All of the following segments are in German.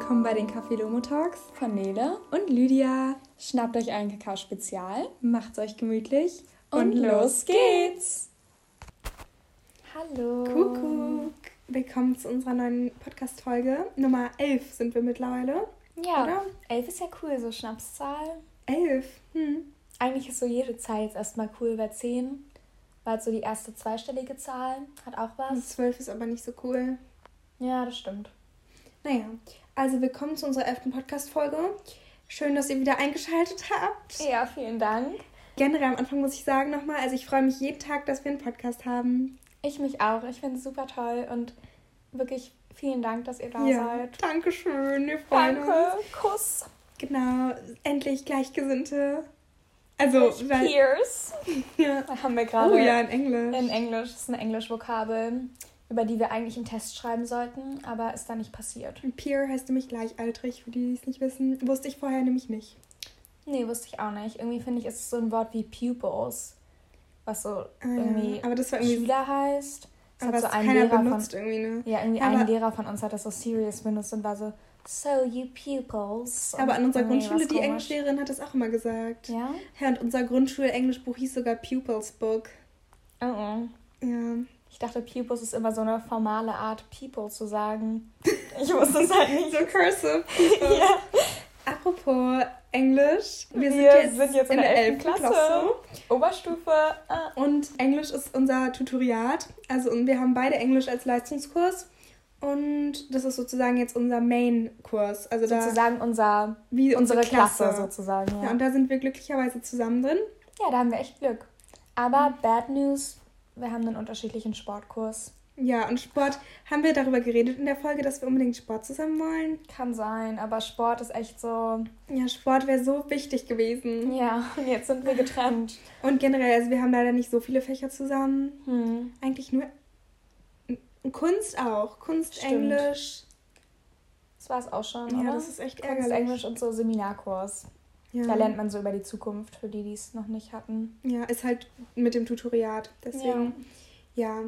willkommen bei den Café Lomo Talks von Nele und Lydia. Schnappt euch einen Kakao-Spezial, macht's euch gemütlich und, und los geht's! Hallo! Kuckuck! Willkommen zu unserer neuen Podcast-Folge. Nummer 11 sind wir mittlerweile. Ja, oder? 11 ist ja cool, so Schnapszahl. 11? Hm. Eigentlich ist so jede Zahl jetzt erstmal cool, weil 10 war so die erste zweistellige Zahl, hat auch was. Und 12 ist aber nicht so cool. Ja, das stimmt. Naja, also willkommen zu unserer elften Podcast-Folge. Schön, dass ihr wieder eingeschaltet habt. Ja, vielen Dank. Generell am Anfang muss ich sagen nochmal, also ich freue mich jeden Tag, dass wir einen Podcast haben. Ich mich auch. Ich finde es super toll und wirklich vielen Dank, dass ihr da ja, seid. Dankeschön, wir freuen Danke, uns. Kuss. Genau, endlich Gleichgesinnte. Also, weil, Peers. ja. Haben wir gerade. Oh ja, in Englisch. In Englisch, das ist eine Englisch-Vokabel über die wir eigentlich einen Test schreiben sollten, aber ist da nicht passiert. Peer heißt nämlich gleichaltrig, für die, die es nicht wissen. Wusste ich vorher nämlich nicht. Nee, wusste ich auch nicht. Irgendwie finde ich, ist es so ein Wort wie Pupils, was so ah, irgendwie, aber das war irgendwie Schüler heißt. Das aber hat so ein keiner Lehrer benutzt von, irgendwie, ne? Ja, irgendwie aber ein Lehrer von uns hat das so serious benutzt und war so, so you pupils. Aber an unserer Grundschule, die Englischlehrerin hat das auch immer gesagt. Ja? Ja, und unser Grundschul-Englischbuch hieß sogar Pupils Book. Oh oh. Ja. Ich dachte, Pupils ist immer so eine formale Art, People zu sagen. Ich wusste es halt nicht. so cursive. ja. Apropos Englisch. Wir, wir sind, jetzt sind, jetzt in, der 11. Klasse. Klasse. Oberstufe. Ah. Und Englisch ist unser Tutoriat. Also wir haben beide Englisch als Leistungskurs. Und das ist sozusagen jetzt unser Main-Kurs. Also sozusagen da, unser, wie unsere, unsere Klasse. Klasse. sozusagen. Ja. ja, und da sind wir glücklicherweise zusammen drin. Ja, da haben wir echt Glück. Aber mhm. Bad News, wir haben einen unterschiedlichen Sportkurs. Ja, und Sport, haben wir darüber geredet in der Folge, dass wir unbedingt Sport zusammen wollen? Kann sein, aber Sport ist echt so. Ja, Sport wäre so wichtig gewesen. Ja, und jetzt sind wir getrennt. Und generell, also wir haben leider nicht so viele Fächer zusammen. Hm. Eigentlich nur Kunst auch. Kunst, Stimmt. Englisch. Das war es auch schon, ja, oder? das ist echt Kunst, ärgerlich. Englisch und so Seminarkurs. Ja. Da lernt man so über die Zukunft, für die, die es noch nicht hatten. Ja, ist halt mit dem Tutoriat. Deswegen, ja. ja.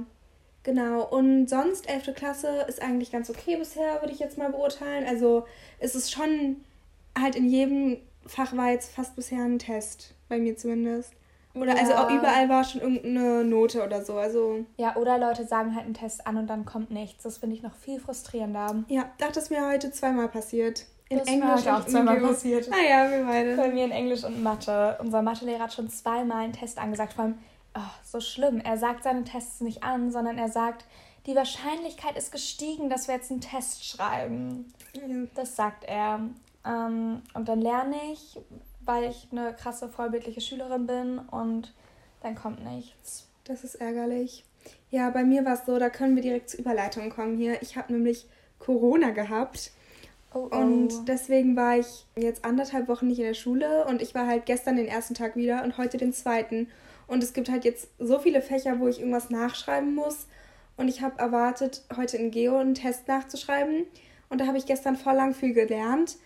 Genau. Und sonst, 11. Klasse ist eigentlich ganz okay bisher, würde ich jetzt mal beurteilen. Also es ist schon halt in jedem Fach war jetzt fast bisher ein Test, bei mir zumindest. Oder ja. also auch überall war schon irgendeine Note oder so. Also ja, oder Leute sagen halt einen Test an und dann kommt nichts. Das finde ich noch viel frustrierender. Ja, das ist mir heute zweimal passiert. In das Englisch ist auch zweimal passiert. Ah ja, wir beide. Bei mir in Englisch und Mathe. Unser Mathelehrer hat schon zweimal einen Test angesagt. Vor allem, oh, so schlimm. Er sagt seine Tests nicht an, sondern er sagt, die Wahrscheinlichkeit ist gestiegen, dass wir jetzt einen Test schreiben. Mhm. Das sagt er. Ähm, und dann lerne ich, weil ich eine krasse vorbildliche Schülerin bin und dann kommt nichts. Das ist ärgerlich. Ja, bei mir war es so, da können wir direkt zur Überleitung kommen hier. Ich habe nämlich Corona gehabt. Oh, oh. Und deswegen war ich jetzt anderthalb Wochen nicht in der Schule und ich war halt gestern den ersten Tag wieder und heute den zweiten. Und es gibt halt jetzt so viele Fächer, wo ich irgendwas nachschreiben muss. Und ich habe erwartet, heute in Geo einen Test nachzuschreiben. Und da habe ich gestern voll lang viel gelernt.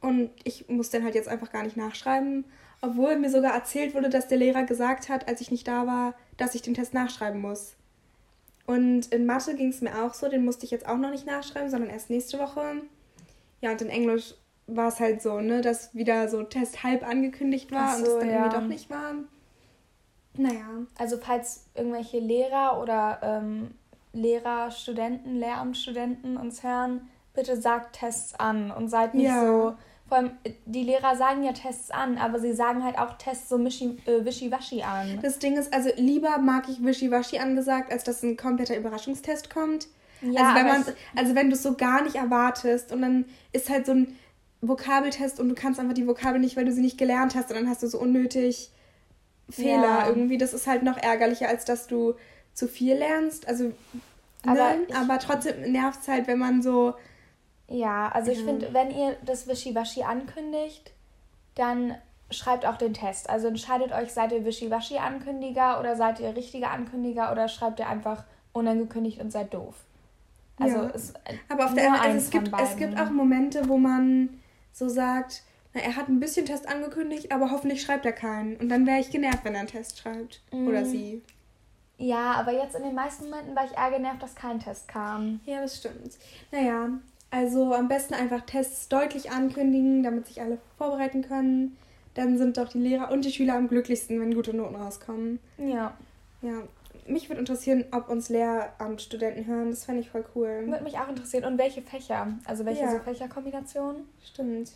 Und ich muss dann halt jetzt einfach gar nicht nachschreiben. Obwohl mir sogar erzählt wurde, dass der Lehrer gesagt hat, als ich nicht da war, dass ich den Test nachschreiben muss. Und in Mathe ging es mir auch so, den musste ich jetzt auch noch nicht nachschreiben, sondern erst nächste Woche. Ja, und in Englisch war es halt so, ne, dass wieder so Test halb angekündigt war so, und es dann ja. irgendwie doch nicht war. Naja. Also falls irgendwelche Lehrer oder ähm, Lehrer, Studenten, Lehramtsstudenten uns hören, bitte sagt Tests an und seid nicht ja. so. Vor allem, die Lehrer sagen ja Tests an, aber sie sagen halt auch Tests so mischi, äh, wischiwaschi an. Das Ding ist, also lieber mag ich wischiwaschi angesagt, als dass ein kompletter Überraschungstest kommt. Ja, also wenn man, also wenn du es so gar nicht erwartest und dann ist halt so ein Vokabeltest und du kannst einfach die Vokabel nicht, weil du sie nicht gelernt hast und dann hast du so unnötig Fehler ja. irgendwie. Das ist halt noch ärgerlicher, als dass du zu viel lernst. Also, aber, ne? aber trotzdem nervt es halt, wenn man so. Ja, also ich finde, wenn ihr das Wischiwaschi ankündigt, dann schreibt auch den Test. Also entscheidet euch, seid ihr Wischiwaschi-Ankündiger oder seid ihr richtiger Ankündiger oder schreibt ihr einfach unangekündigt und seid doof. Also ja. es, aber auf der Seite, es gibt, es gibt auch Momente, wo man so sagt, na, er hat ein bisschen Test angekündigt, aber hoffentlich schreibt er keinen. Und dann wäre ich genervt, wenn er einen Test schreibt. Mm. Oder sie. Ja, aber jetzt in den meisten Momenten war ich eher genervt, dass kein Test kam. Ja, das stimmt. Naja, Also am besten einfach Tests deutlich ankündigen, damit sich alle vorbereiten können. Dann sind doch die Lehrer und die Schüler am glücklichsten, wenn gute Noten rauskommen. Ja. Ja. Mich würde interessieren, ob uns Lehramtsstudenten hören. Das fände ich voll cool. Würde mich auch interessieren. Und welche Fächer? Also welche ja. so Fächerkombinationen? Stimmt.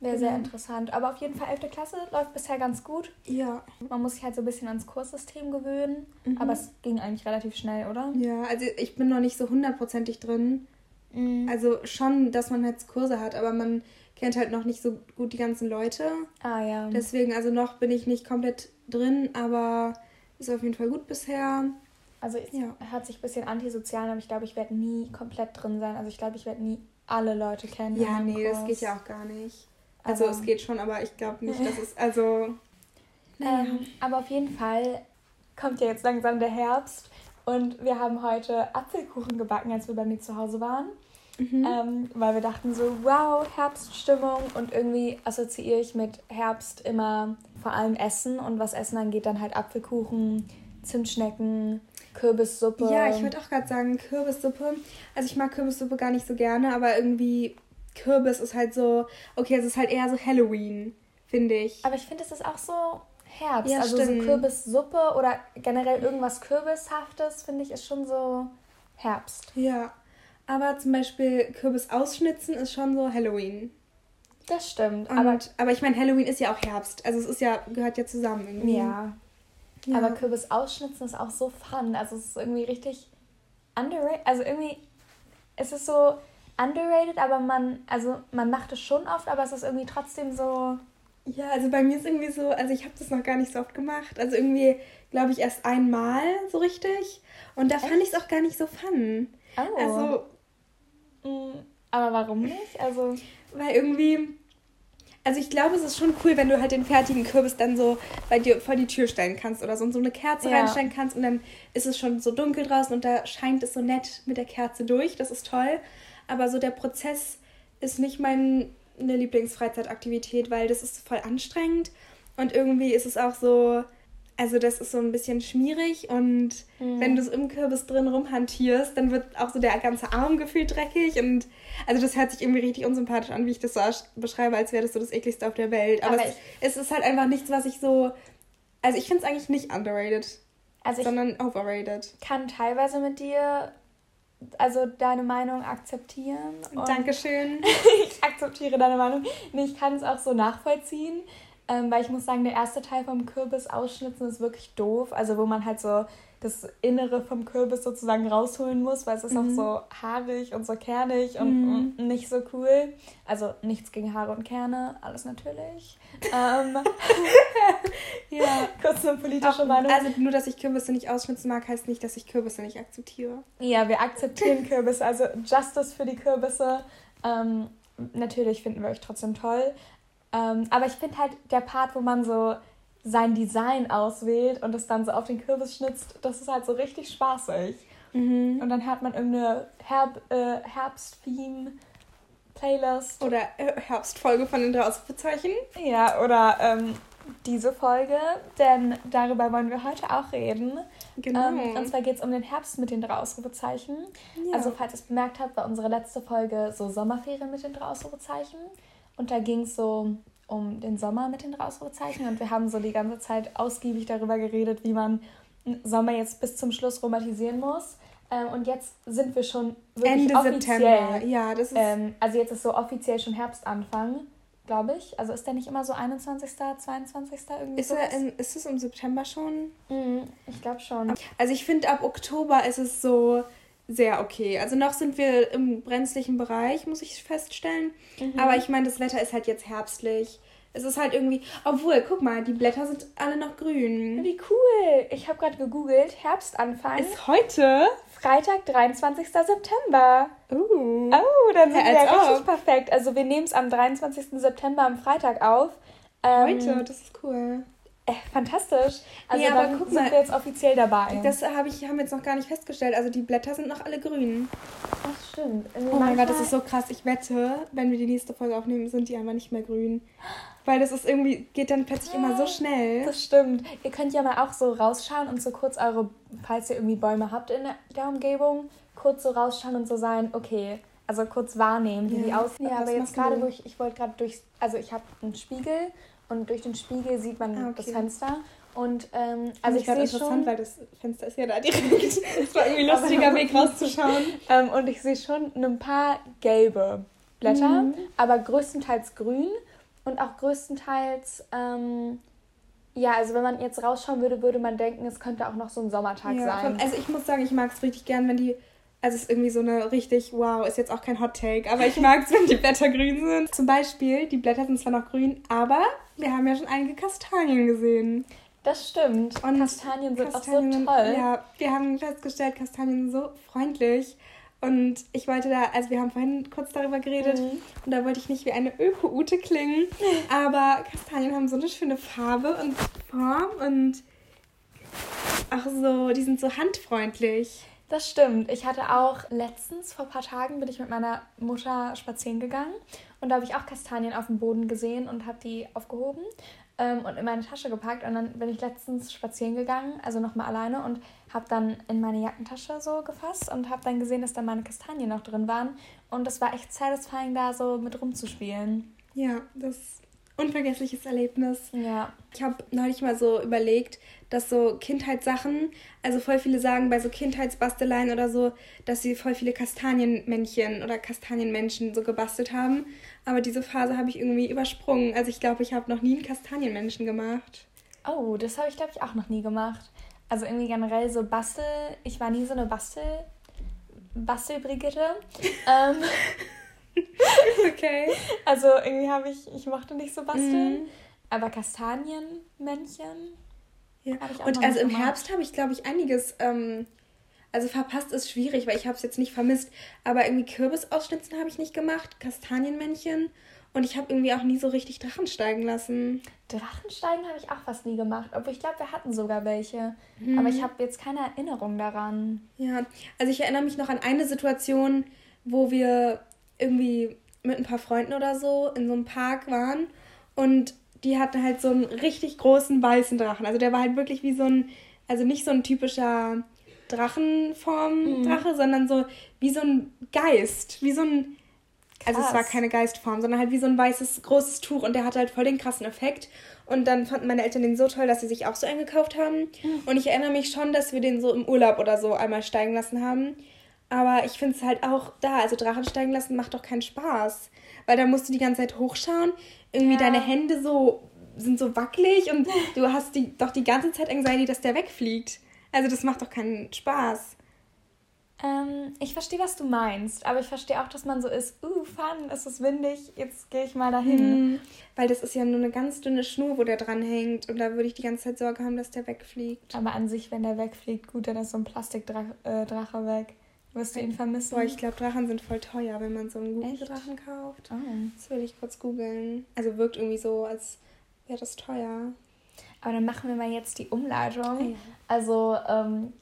Wäre genau. sehr interessant. Aber auf jeden Fall 11. Klasse läuft bisher ganz gut. Ja. Man muss sich halt so ein bisschen ans Kurssystem gewöhnen. Mhm. Aber es ging eigentlich relativ schnell, oder? Ja, also ich bin noch nicht so hundertprozentig drin. Mhm. Also schon, dass man jetzt Kurse hat, aber man kennt halt noch nicht so gut die ganzen Leute. Ah ja. Deswegen, also noch bin ich nicht komplett drin, aber ist auf jeden Fall gut bisher. Also es ja. hört sich ein bisschen antisozial an, aber ich glaube, ich werde nie komplett drin sein. Also ich glaube, ich werde nie alle Leute kennen. Ja, nee, Kurs. das geht ja auch gar nicht. Also aber, es geht schon, aber ich glaube nicht, dass es also. Ähm, aber auf jeden Fall kommt ja jetzt langsam der Herbst und wir haben heute Apfelkuchen gebacken, als wir bei mir zu Hause waren. Mhm. Ähm, weil wir dachten so, wow, Herbststimmung und irgendwie assoziiere ich mit Herbst immer vor allem Essen und was Essen angeht, dann halt Apfelkuchen, Zimtschnecken, Kürbissuppe. Ja, ich würde auch gerade sagen Kürbissuppe. Also ich mag Kürbissuppe gar nicht so gerne, aber irgendwie Kürbis ist halt so, okay, es ist halt eher so Halloween, finde ich. Aber ich finde, es ist auch so Herbst. Ja, also stimmt. so Kürbissuppe oder generell irgendwas Kürbishaftes, finde ich, ist schon so Herbst. Ja. Aber zum Beispiel Kürbis ausschnitzen ist schon so Halloween. Das stimmt. Und, aber, aber ich meine, Halloween ist ja auch Herbst. Also es ist ja, gehört ja zusammen irgendwie. Ja. ja. Aber Kürbis ausschnitzen ist auch so fun. Also es ist irgendwie richtig underrated. Also irgendwie, es ist so underrated, aber man, also man macht es schon oft, aber es ist irgendwie trotzdem so. Ja, also bei mir ist irgendwie so, also ich habe das noch gar nicht so oft gemacht. Also irgendwie, glaube ich, erst einmal so richtig. Und da Echt? fand ich es auch gar nicht so fun. Oh. Also. Mm, aber warum nicht? Also. Weil irgendwie. Also ich glaube, es ist schon cool, wenn du halt den fertigen Kürbis dann so bei dir vor die Tür stellen kannst oder so und so eine Kerze ja. reinstellen kannst und dann ist es schon so dunkel draußen und da scheint es so nett mit der Kerze durch. Das ist toll aber so der Prozess ist nicht meine Lieblingsfreizeitaktivität, weil das ist voll anstrengend und irgendwie ist es auch so, also das ist so ein bisschen schmierig und mhm. wenn du es im Kürbis drin rumhantierst, dann wird auch so der ganze Arm gefühlt dreckig und also das hört sich irgendwie richtig unsympathisch an, wie ich das so beschreibe, als wäre das so das ekligste auf der Welt. Aber, Aber es, es, ist halt einfach nichts, was ich so, also ich finde es eigentlich nicht underrated, also sondern overrated. Kann teilweise mit dir also deine Meinung akzeptieren. Dankeschön. ich akzeptiere deine Meinung. Nee, ich kann es auch so nachvollziehen, ähm, weil ich muss sagen, der erste Teil vom Kürbis ausschnitzen ist wirklich doof. Also wo man halt so das Innere vom Kürbis sozusagen rausholen muss, weil es ist mhm. auch so haarig und so kernig und, mhm. und, nicht so cool. Also nichts gegen Haare und Kerne, alles natürlich. ähm, ja, kurz eine politische Auch, Meinung. Also nur, dass ich Kürbisse nicht ausschnitzen mag, heißt nicht, dass ich Kürbisse nicht akzeptiere. Ja, wir akzeptieren Kürbisse, also Justice für die Kürbisse. Ähm, natürlich finden wir euch trotzdem toll. Ähm, aber ich finde halt der Part, wo man so sein Design auswählt und es dann so auf den Kürbis schnitzt, das ist halt so richtig spaßig. Mhm. Und dann hat man irgendeine Herb, äh, Herbst-Theme. Playlist. Oder äh, Herbstfolge von den drei Ausrufezeichen. Ja, oder ähm, diese Folge, denn darüber wollen wir heute auch reden. Genau. Ähm, und zwar geht es um den Herbst mit den drei Ausrufezeichen. Ja. Also, falls ihr es bemerkt habt, war unsere letzte Folge so Sommerferien mit den drei Ausrufezeichen. Und da ging es so um den Sommer mit den Ausrufezeichen und wir haben so die ganze Zeit ausgiebig darüber geredet, wie man Sommer jetzt bis zum Schluss romantisieren muss. Ähm, und jetzt sind wir schon wirklich Ende offiziell. September, ja, das ist. Ähm, also jetzt ist so offiziell schon Herbstanfang, glaube ich. Also ist der nicht immer so 21., 22. irgendwie ist, er in, ist es im September schon? Mhm, ich glaube schon. Also ich finde, ab Oktober ist es so sehr okay. Also noch sind wir im brenzlichen Bereich, muss ich feststellen. Mhm. Aber ich meine, das Wetter ist halt jetzt herbstlich. Es ist halt irgendwie, obwohl, guck mal, die Blätter sind alle noch grün. Wie cool. Ich habe gerade gegoogelt, Herbstanfang. Ist heute? Freitag, 23. September. Uh. Oh, dann sind ja, wir ja richtig perfekt. Also wir nehmen es am 23. September am Freitag auf. Ähm, heute, das ist cool. Äh, fantastisch. Also ja, dann sind mal, wir jetzt offiziell dabei. Das hab ich, haben wir jetzt noch gar nicht festgestellt. Also die Blätter sind noch alle grün. Das stimmt. Also oh mein Gott, das ist so krass. Ich wette, wenn wir die nächste Folge aufnehmen, sind die einfach nicht mehr grün. Weil das ist irgendwie, geht dann plötzlich immer so schnell. Das stimmt. Ihr könnt ja mal auch so rausschauen und so kurz eure, falls ihr irgendwie Bäume habt in der Umgebung, kurz so rausschauen und so sein, okay, also kurz wahrnehmen, wie Ja, die aussehen. aber Ja, aber jetzt gerade durch, ich wollte gerade durch, also ich habe einen Spiegel und durch den Spiegel sieht man Ah, das okay. Fenster. Und ähm, Also ich ich sehe interessant, schon, weil das Fenster ist ja da direkt. Das war irgendwie ein lustiger Weg rauszuschauen. ähm, und ich sehe schon ein paar gelbe Blätter, Mhm. aber größtenteils grün und auch größtenteils, ähm, ja, also wenn man jetzt rausschauen würde, würde man denken, es könnte auch noch so ein Sommertag Ja, sein. also ich muss sagen, ich mag es richtig gern, wenn die. Also es ist irgendwie so eine richtig, wow, ist jetzt auch kein Hot Take, aber ich mag es, wenn die Blätter grün sind. Zum Beispiel, die Blätter sind zwar noch grün, aber wir haben ja schon einige Kastanien gesehen. Das stimmt. Und Kastanien sind Kastanien, auch so toll. Ja, wir haben festgestellt, Kastanien sind so freundlich. Und ich wollte da, also wir haben vorhin kurz darüber geredet Mhm. und da wollte ich nicht wie eine Öko-Ute klingen, aber Kastanien haben so eine schöne Farbe und Form und auch so, die sind so handfreundlich. Das stimmt. Ich hatte auch letztens, vor ein paar Tagen, bin ich mit meiner Mutter spazieren gegangen und da habe ich auch Kastanien auf dem Boden gesehen und habe die aufgehoben ähm, und in meine Tasche gepackt. Und dann bin ich letztens spazieren gegangen, also nochmal alleine und habe dann in meine Jackentasche so gefasst und habe dann gesehen, dass da meine Kastanien noch drin waren. Und das war echt satisfying, da so mit rumzuspielen. Ja, das unvergessliches Erlebnis. Ja. Ich habe neulich mal so überlegt, dass so Kindheitssachen, also voll viele sagen bei so Kindheitsbasteleien oder so, dass sie voll viele Kastanienmännchen oder Kastanienmenschen so gebastelt haben. Aber diese Phase habe ich irgendwie übersprungen. Also ich glaube, ich habe noch nie einen Kastanienmenschen gemacht. Oh, das habe ich, glaube ich, auch noch nie gemacht. Also irgendwie generell so Bastel. Ich war nie so eine Bastel. Bastelbrigitte. ähm, Okay. also irgendwie habe ich, ich mochte nicht so basteln. Mhm. Aber Kastanienmännchen. Ja. Hab ich auch Und also im gemacht. Herbst habe ich, glaube ich, einiges. Ähm, also verpasst ist schwierig, weil ich habe es jetzt nicht vermisst. Aber irgendwie Kürbisausschnitzen habe ich nicht gemacht, Kastanienmännchen. Und ich habe irgendwie auch nie so richtig Drachen steigen lassen. Drachensteigen habe ich auch fast nie gemacht. Obwohl ich glaube, wir hatten sogar welche. Mhm. Aber ich habe jetzt keine Erinnerung daran. Ja, also ich erinnere mich noch an eine Situation, wo wir irgendwie mit ein paar Freunden oder so in so einem Park waren und die hatten halt so einen richtig großen weißen Drachen. Also der war halt wirklich wie so ein, also nicht so ein typischer Drachenform-Drache, sondern so wie so ein Geist, wie so ein, also es Krass. war keine Geistform, sondern halt wie so ein weißes großes Tuch und der hatte halt voll den krassen Effekt. Und dann fanden meine Eltern den so toll, dass sie sich auch so eingekauft haben. Und ich erinnere mich schon, dass wir den so im Urlaub oder so einmal steigen lassen haben. Aber ich finde es halt auch da, also Drachen steigen lassen macht doch keinen Spaß. Weil da musst du die ganze Zeit hochschauen. Irgendwie Ja. deine Hände so sind so wackelig und du hast die, doch die ganze Zeit Anxiety, dass der wegfliegt. Also das macht doch keinen Spaß. Ähm, ich verstehe, was du meinst. Aber ich verstehe auch, dass man so ist, uh, fun, es ist windig, jetzt gehe ich mal dahin. Mhm. Weil das ist ja nur eine ganz dünne Schnur, wo der dran hängt. Und da würde ich die ganze Zeit Sorge haben, dass der wegfliegt. Aber an sich, wenn der wegfliegt, gut, dann ist so ein Plastikdrache äh, weg. Wirst du ihn vermissen? Boah, ich glaube, Drachen sind voll teuer, wenn man so einen guten Echt? Drachen kauft. oh. Das will ich kurz googeln. Also wirkt irgendwie so, als wäre das teuer. Aber dann machen wir mal jetzt die Umleitung. Ja. Also ähm,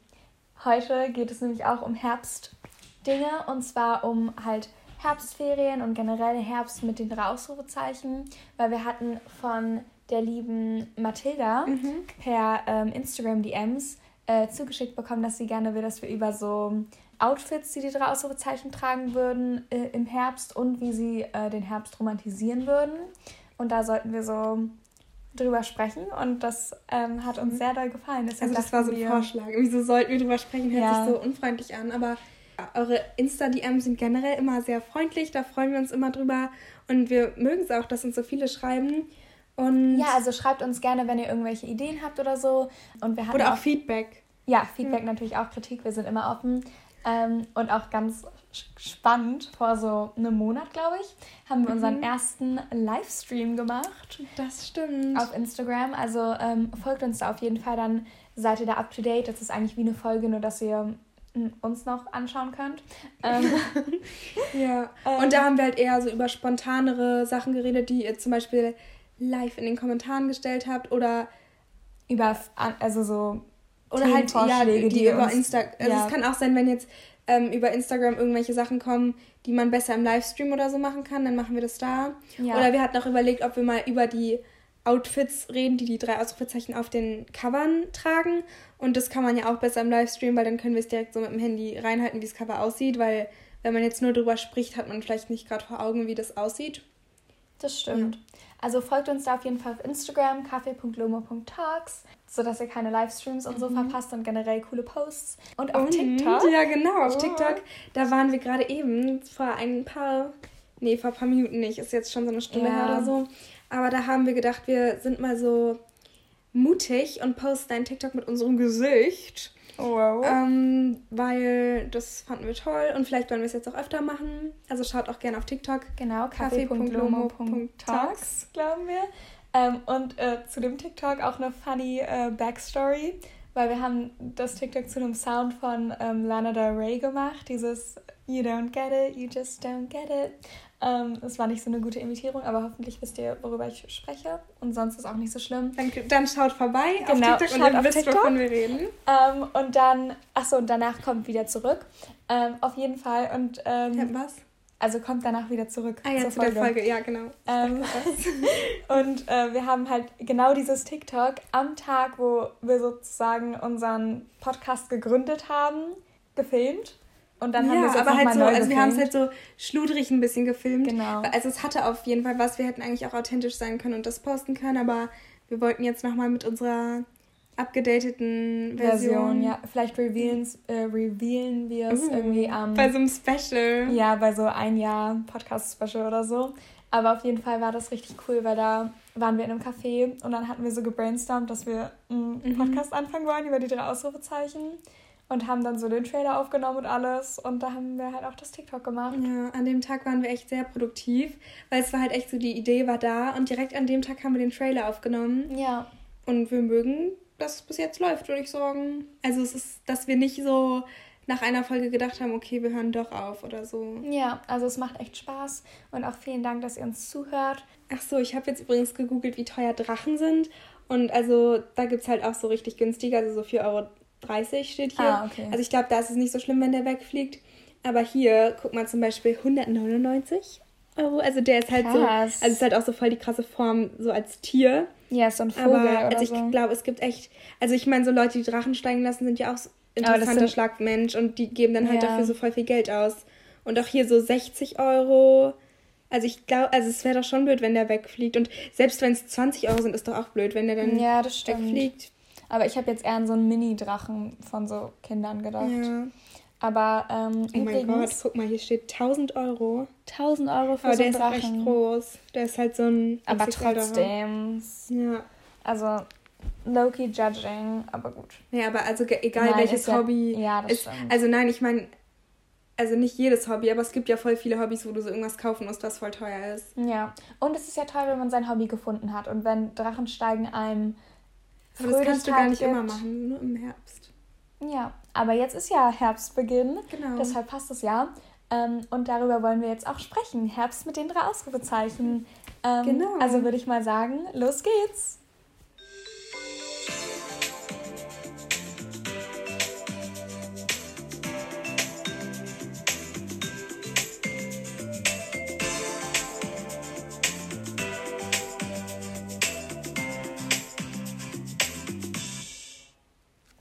heute geht es nämlich auch um Herbstdinge und zwar um halt Herbstferien und generell Herbst mit den Ausrufezeichen, weil wir hatten von der lieben Mathilda Mhm. per ähm, Instagram DMs äh, zugeschickt bekommen, dass sie gerne will, dass wir über so Outfits, die die drei Ausrufezeichen tragen würden äh, im Herbst und wie sie äh, den Herbst romantisieren würden. Und da sollten wir so drüber sprechen und das ähm, hat uns sehr doll gefallen. Deshalb Also das war so ein Vorschlag. Wieso sollten wir drüber sprechen? Hört Ja. sich so unfreundlich an. Aber eure Insta-DMs sind generell immer sehr freundlich. Da freuen wir uns immer drüber. Und wir mögen es auch, dass uns so viele schreiben. Und Ja, also schreibt uns gerne, wenn ihr irgendwelche Ideen habt oder so. Und wir hatten oder auch Feedback. Ja, Feedback natürlich auch, Kritik, wir sind immer offen. Ähm, und auch ganz spannend, vor so einem Monat, glaube ich, haben wir unseren ersten Livestream gemacht Das stimmt. auf Instagram. Also ähm, folgt uns da auf jeden Fall, dann seid ihr da up to date. Das ist eigentlich wie eine Folge, nur dass ihr mm, uns noch anschauen könnt. Ähm, Ja, Ähm. und da haben wir halt eher so über spontanere Sachen geredet, die ihr zum Beispiel live in den Kommentaren gestellt habt oder, über, also so oder halt ja, Themenvorschläge, die, die über uns- Insta. Also ja. es kann auch sein, wenn jetzt ähm, über Instagram irgendwelche Sachen kommen, die man besser im Livestream oder so machen kann, dann machen wir das da. Ja. Oder wir hatten auch überlegt, ob wir mal über die Outfits reden, die die drei Ausrufezeichen auf den Covern tragen. Und das kann man ja auch besser im Livestream, weil dann können wir es direkt so mit dem Handy reinhalten, wie das Cover aussieht, weil wenn man jetzt nur drüber spricht, hat man vielleicht nicht gerade vor Augen, wie das aussieht. Das stimmt. Ja. Also folgt uns da auf jeden Fall auf Instagram, kaffee.lomo.talks, sodass ihr keine Livestreams und so mhm. verpasst und generell coole Posts. Und auf und, TikTok. Ja, genau, auf. TikTok. Da waren wir gerade eben vor ein paar, nee, vor ein paar Minuten nicht, ist jetzt schon so eine Stunde ja. her oder so. Aber da haben wir gedacht, wir sind mal so mutig und posten ein TikTok mit unserem Gesicht. Oh, wow. Ähm, weil das fanden wir toll und vielleicht wollen wir es jetzt auch öfter machen. Also schaut auch gerne auf TikTok. Genau, kaffee.lomo.talks, glauben wir. Ähm, und äh, zu dem TikTok auch eine funny äh, Backstory, weil wir haben das TikTok zu einem Sound von ähm, Lana Del Rey gemacht, dieses You don't get it, you just don't get it. Ähm, es war nicht so eine gute Imitierung, aber hoffentlich wisst ihr, worüber ich spreche. Und sonst ist auch nicht so schlimm. Dann, dann schaut vorbei genau, auf TikTok und ihr wisst, TikTok. wovon wir reden. Ähm, und dann, achso, und danach kommt wieder zurück. Ähm, auf jeden Fall. Und, ähm, ja, was? Also kommt danach wieder zurück. Ah ja, zur zu Folge. der Folge, ja, genau. Ähm, und äh, wir haben halt genau dieses TikTok am Tag, wo wir sozusagen unseren Podcast gegründet haben, gefilmt. Und dann ja, haben wir es aber halt so, also wir haben es halt so schludrig ein bisschen gefilmt. Genau. Also es hatte auf jeden Fall was, wir hätten eigentlich auch authentisch sein können und das posten können, aber wir wollten jetzt nochmal mit unserer abgedateten Version. Version ja. Vielleicht revealen, äh, revealen wir es uh, irgendwie am. bei so einem Special. Ja, bei so ein Jahr Podcast-Special oder so. Aber auf jeden Fall war das richtig cool, weil da waren wir in einem Café und dann hatten wir so gebrainstormt, dass wir einen mhm. Podcast anfangen wollen über die drei Ausrufezeichen und haben dann so den Trailer aufgenommen und alles. Und da haben wir halt auch das TikTok gemacht. Ja, an dem Tag waren wir echt sehr produktiv, weil es war halt echt so, die Idee war da und direkt an dem Tag haben wir den Trailer aufgenommen. Ja. Und wir mögen, dass es bis jetzt läuft, würde ich sagen. Also es ist, dass wir nicht so nach einer Folge gedacht haben, okay, wir hören doch auf oder so. Ja, also es macht echt Spaß und auch vielen Dank, dass ihr uns zuhört. Ach so, ich habe jetzt übrigens gegoogelt, wie teuer Drachen sind. Und also da gibt es halt auch so richtig günstige, also so 4,30 Euro 30 steht hier. Ah, okay. Also ich glaube, da ist es nicht so schlimm, wenn der wegfliegt. Aber hier, guck mal zum Beispiel 199 Euro. Also der ist halt Krass. so, also ist halt auch so voll die krasse Form, so als Tier. Ja, so ein Vogel Aber, also ich so. glaube, es gibt echt, also ich meine, so Leute, die Drachen steigen lassen, sind ja auch so interessanter sind, Schlagmensch und die geben dann halt ja. dafür so voll viel Geld aus. Und auch hier so 60 Euro. Also ich glaube, also es wäre doch schon blöd, wenn der wegfliegt. Und selbst wenn es 20 Euro sind, ist doch auch blöd, wenn der dann ja, wegfliegt. Aber ich habe jetzt eher an so einen Mini-Drachen von so Kindern gedacht. Ja. Aber ähm, oh übrigens, mein Gott, guck mal, hier steht 1000 Euro. 1000 Euro für Aber so einen Drachen. der ist echt groß. Der ist halt so ein. Aber trotzdem. Ja. Also Loki judging, aber gut. Ja, aber also egal nein, welches Hobby. Ja, ja das ist, stimmt. Also nein, ich meine, also nicht jedes Hobby, aber es gibt ja voll viele Hobbys, wo du so irgendwas kaufen musst, was voll teuer ist. Ja. Und es ist ja toll, wenn man sein Hobby gefunden hat und wenn Drachensteigen einem aber das kannst du gar nicht gibt. immer machen, nur im Herbst. Ja, aber jetzt ist ja Herbstbeginn. Genau. Deshalb passt es ja. Ähm, und darüber wollen wir jetzt auch sprechen. Herbst mit den drei Ausrufezeichen. Ähm, genau. Also würde ich mal sagen, los geht's.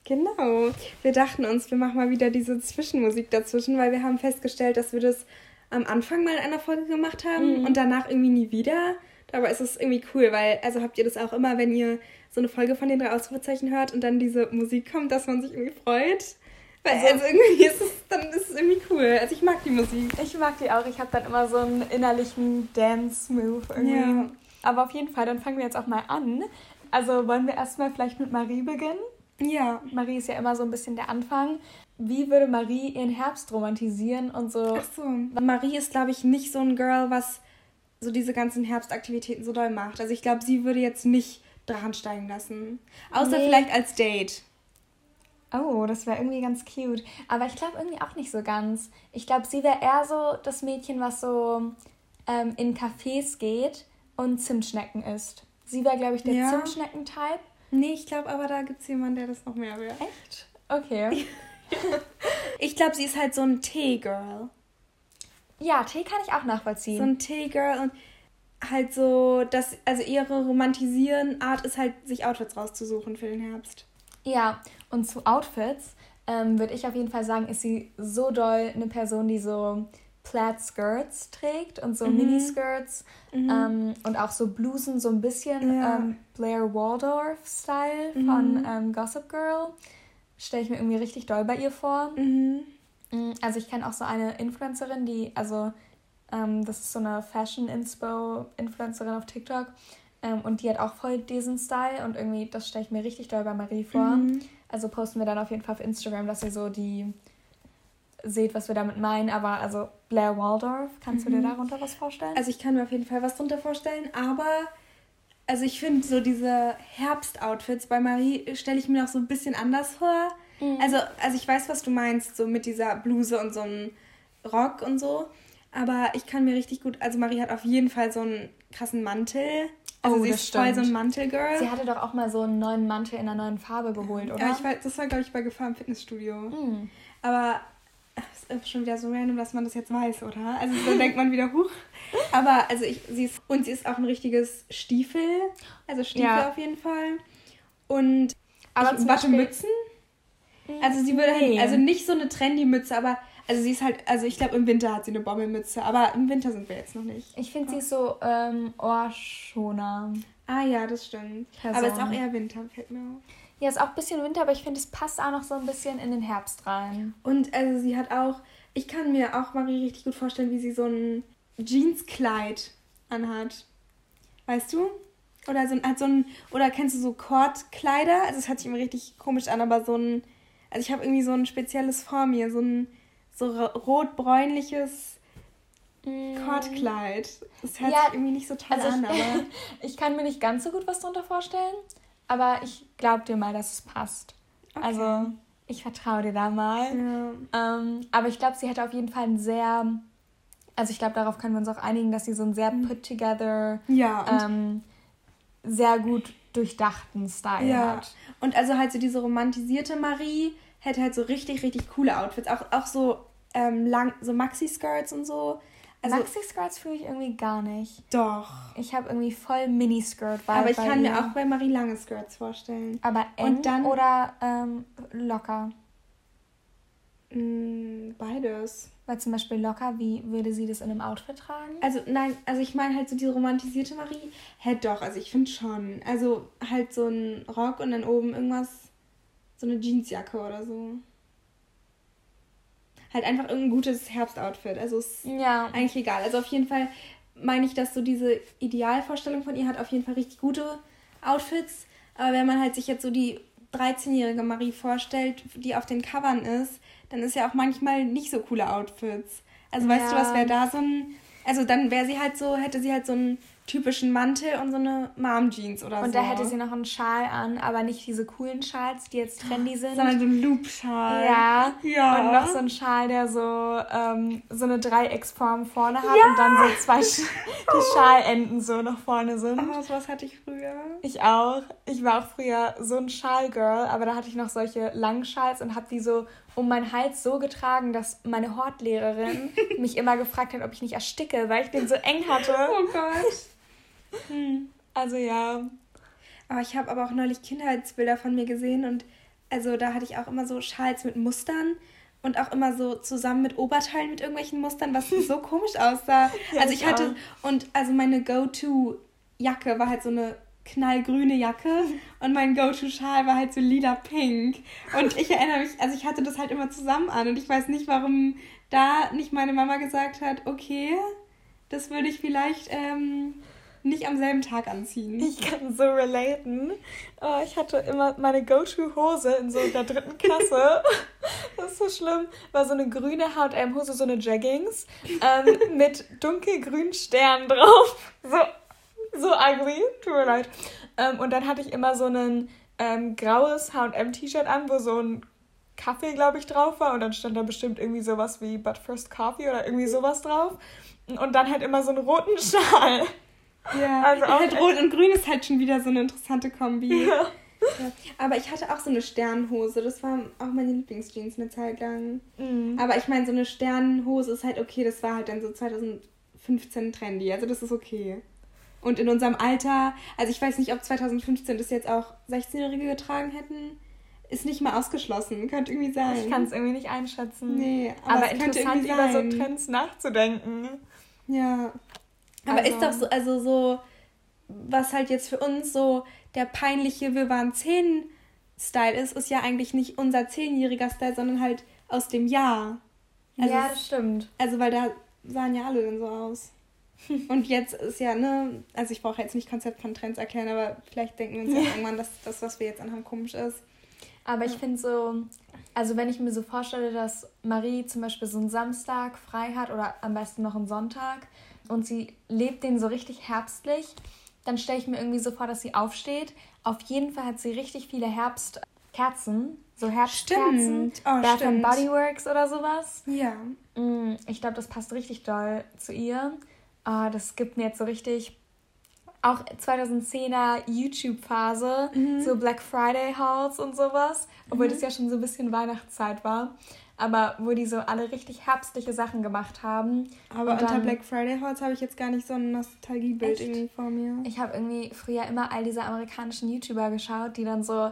Genau. Wir dachten uns, wir machen mal wieder diese Zwischenmusik dazwischen, weil wir haben festgestellt, dass wir das am Anfang mal in einer Folge gemacht haben mhm. und danach irgendwie nie wieder. Dabei ist es irgendwie cool, weil, also habt ihr das auch immer, wenn ihr so eine Folge von den drei Ausrufezeichen hört und dann diese Musik kommt, dass man sich irgendwie freut? Weil also, also irgendwie ist es, dann ist es irgendwie cool. Also ich mag die Musik. Ich mag die auch. Ich habe dann immer so einen innerlichen Dance-Move irgendwie. Ja. Aber auf jeden Fall, dann fangen wir jetzt auch mal an. Also wollen wir erstmal vielleicht mit Marie beginnen? Ja. Marie ist ja immer so ein bisschen der Anfang. Wie würde Marie ihren Herbst romantisieren und so? Ach so. Marie ist, glaube ich, nicht so ein Girl, was so diese ganzen Herbstaktivitäten so doll macht. Also ich glaube, sie würde jetzt nicht Drachen steigen lassen. Außer nee. vielleicht als Date. Oh, das wäre irgendwie ganz cute. Aber ich glaube irgendwie auch nicht so ganz. Ich glaube, sie wäre eher so das Mädchen, was so ähm, in Cafés geht und Zimtschnecken isst. Sie wäre, glaube ich, der ja. Zimtschnecken-Type. Nee, ich glaube aber, da gibt es jemanden, der das noch mehr will. Echt? Okay. ich glaube, sie ist halt so ein Tee-Girl. Ja, Tee kann ich auch nachvollziehen. So ein Tee-Girl und halt so, dass, also ihre romantisieren Art ist halt, sich Outfits rauszusuchen für den Herbst. Ja, und zu Outfits ähm, würde ich auf jeden Fall sagen, ist sie so doll eine Person, die so Plaid Skirts trägt und so mhm. Miniskirts mhm. ähm, und auch so Blusen, so ein bisschen ja. ähm, Blair Waldorf-Style mhm. von ähm, Gossip Girl. Stelle ich mir irgendwie richtig doll bei ihr vor. Mhm. Mm, also ich kenne auch so eine Influencerin, die, also ähm, das ist so eine Fashion-Inspo-Influencerin auf TikTok ähm, und die hat auch voll diesen Style und irgendwie, das stelle ich mir richtig doll bei Marie vor. Mhm. Also posten wir dann auf jeden Fall auf Instagram, dass ihr so die seht, was wir damit meinen. Aber also Blair Waldorf, kannst mhm. du dir mhm. darunter was vorstellen? Also ich kann mir auf jeden Fall was darunter vorstellen, aber also ich finde so diese Herbst-Outfits bei Marie stelle ich mir noch so ein bisschen anders vor. Mhm. Also, also ich weiß, was du meinst, so mit dieser Bluse und so einem Rock und so. Aber ich kann mir richtig gut, also Marie hat auf jeden Fall so einen krassen Mantel. Also oh, sie ist voll so ein Mantelgirl. Sie hatte doch auch mal so einen neuen Mantel in einer neuen Farbe geholt, oder? Ja, ich war, das war, glaube ich, bei Gefahr im Fitnessstudio. Mhm. Aber es ist schon wieder so random, dass man das jetzt weiß, oder? Also so denkt man wieder, huch. Aber also ich, sie ist, und sie ist auch ein richtiges Stiefel. Also Stiefel ja. auf jeden Fall. Und aber ich, wasche Mützen. Also sie würde halt, nee. also nicht so eine trendy Mütze, aber also sie ist halt, also ich glaube im Winter hat sie eine Bommelmütze, aber im Winter sind wir jetzt noch nicht. Ich finde sie ist so ähm, Ohrschoner. Ah ja, das stimmt. Person. Aber es ist auch eher Winter, fällt mir auf. Ja, ist auch ein bisschen Winter, aber ich finde, es passt auch noch so ein bisschen in den Herbst rein. Und also sie hat auch, ich kann mir auch Marie richtig gut vorstellen, wie sie so ein Jeanskleid anhat. Weißt du? Oder so ein, hat so ein, oder kennst du so Kordkleider? Also es hört sich immer richtig komisch an, aber so ein, also ich habe irgendwie so ein spezielles vor mir, so ein so rot-bräunliches mm. Kordkleid. Das hört ja, sich irgendwie nicht so toll also an, ich, aber. ich kann mir nicht ganz so gut was darunter vorstellen, aber ich glaube dir mal, dass es passt. Okay. Also, ich vertraue dir da mal. Ja. Ähm, aber ich glaube, sie hätte auf jeden Fall ein sehr. Also, ich glaube, darauf können wir uns auch einigen, dass sie so einen sehr mhm. put together, ja, ähm, sehr gut durchdachten Style ja. hat. Und also halt so diese romantisierte Marie hätte halt so richtig, richtig coole Outfits. Auch, auch so ähm, lang, so Maxi-Skirts und so. Also, Maxi-Skirts fühle ich irgendwie gar nicht. Doch. Ich habe irgendwie voll Mini-Skirt. Aber ich kann mir auch bei Marie lange Skirts vorstellen. Aber eng dann, oder ähm, locker? Mh, mm, beides. Weil zum Beispiel locker, wie würde sie das in einem Outfit tragen? Also nein, also ich meine halt so diese romantisierte Marie. Hä, hey, doch, also ich finde schon. Also halt so ein Rock und dann oben irgendwas, so eine Jeansjacke oder so halt einfach irgendein gutes Herbstoutfit. Also ist ja. eigentlich egal. Also auf jeden Fall meine ich, dass so diese Idealvorstellung von ihr hat auf jeden Fall richtig gute Outfits. Aber wenn man halt sich jetzt so die 13-jährige Marie vorstellt, die auf den Covern ist, dann ist ja auch manchmal nicht so coole Outfits. Also weißt ja. du, was wäre da so ein. Also dann wäre sie halt so, hätte sie halt so ein typischen Mantel und so eine Mom-Jeans oder und so. Und da hätte sie noch einen Schal an, aber nicht diese coolen Schals, die jetzt trendy sind. Sondern so ein Loop-Schal. Ja. ja. Und noch so ein Schal, der so, ähm, so eine Dreiecksform vorne hat ja. und dann so zwei Sch die Schalenden so nach vorne sind. Oh, sowas hatte ich früher. Ich auch. Ich war auch früher so ein Schal-Girl, aber da hatte ich noch solche langen Schals und habe die so um meinen Hals so getragen, dass meine Hortlehrerin mich immer gefragt hat, ob ich nicht ersticke, weil ich den so eng hatte. Oh Gott. Also ja. Aber ich habe aber auch neulich Kindheitsbilder von mir gesehen und also da hatte ich auch immer so Schals mit Mustern und auch immer so zusammen mit Oberteilen mit irgendwelchen Mustern, was so komisch aussah. Ja, also ich, ich hatte und also meine Go-to-Jacke war halt so eine knallgrüne Jacke und mein Go-To-Schal war halt so lila-pink. Und ich erinnere mich, also ich hatte das halt immer zusammen an und ich weiß nicht, warum da nicht meine Mama gesagt hat, okay, das würde ich vielleicht ähm, nicht am selben Tag anziehen. Ich kann so relaten. Oh, ich hatte immer meine Go-To-Hose in so der dritten Klasse. das ist so schlimm. War so eine grüne H&M-Hose, so eine Jeggings ähm, mit dunkelgrünen Sternen drauf. So, so ugly. Tut mir leid. Ähm, und dann hatte ich immer so ein ähm, graues H&M-T-Shirt an, wo so ein Kaffee, glaube ich, drauf war. Und dann stand da bestimmt irgendwie sowas wie But First Coffee oder irgendwie sowas drauf. Und dann halt immer so einen roten Schal. Ja, also auch halt Rot und Grün ist halt schon wieder so eine interessante Kombi. Ja. Ja. Aber ich hatte auch so eine Sternhose. Das war auch meine Lieblingsjeans eine Zeit lang. Mhm. Aber ich meine, so eine Sternhose ist halt okay. Das war halt dann so 2015 trendy. Also das ist okay. Und in unserem Alter, also ich weiß nicht, ob 2015 das jetzt auch 16-Jährige getragen hätten. ist nicht mal ausgeschlossen. Könnte irgendwie sein. Ich kann es irgendwie nicht einschätzen. Nee, aber, aber interessant, über so Trends nachzudenken. Ja. Aber also. ist doch so, also so, was halt jetzt für uns so der peinliche Wir waren zehn Style ist, ist ja eigentlich nicht unser zehnjähriger Style, sondern halt aus dem Jahr. Also ja, das stimmt. Also, weil da sahen ja alle dann so aus. Und jetzt ist ja, ne, also ich brauche jetzt nicht Konzept von Trends erklären, aber vielleicht denken wir uns ja irgendwann, dass das, was wir jetzt anhaben, komisch ist. Aber ich finde so, also wenn ich mir so vorstelle, dass Marie zum Beispiel so einen Samstag frei hat oder am besten noch einen Sonntag und sie lebt den so richtig herbstlich, dann stelle ich mir irgendwie so vor, dass sie aufsteht. Auf jeden Fall hat sie richtig viele Herbstkerzen, so Herbstkerzen. Stimmt. Oh, Bath stimmt. Bodyworks oder sowas. Ja. Mm, ich glaube, das passt richtig doll zu ihr. Oh, das gibt mir jetzt so richtig auch 2010er YouTube-Phase, mhm. so Black Friday Hauls und sowas, obwohl mhm. das ja schon so ein bisschen Weihnachtszeit war. Aber wo die so alle richtig herbstliche Sachen gemacht haben. Aber und unter dann, Black Friday Hauls habe ich jetzt gar nicht so ein Nostalgiebild irgendwie vor mir. Ich habe irgendwie früher immer all diese amerikanischen YouTuber geschaut, die dann so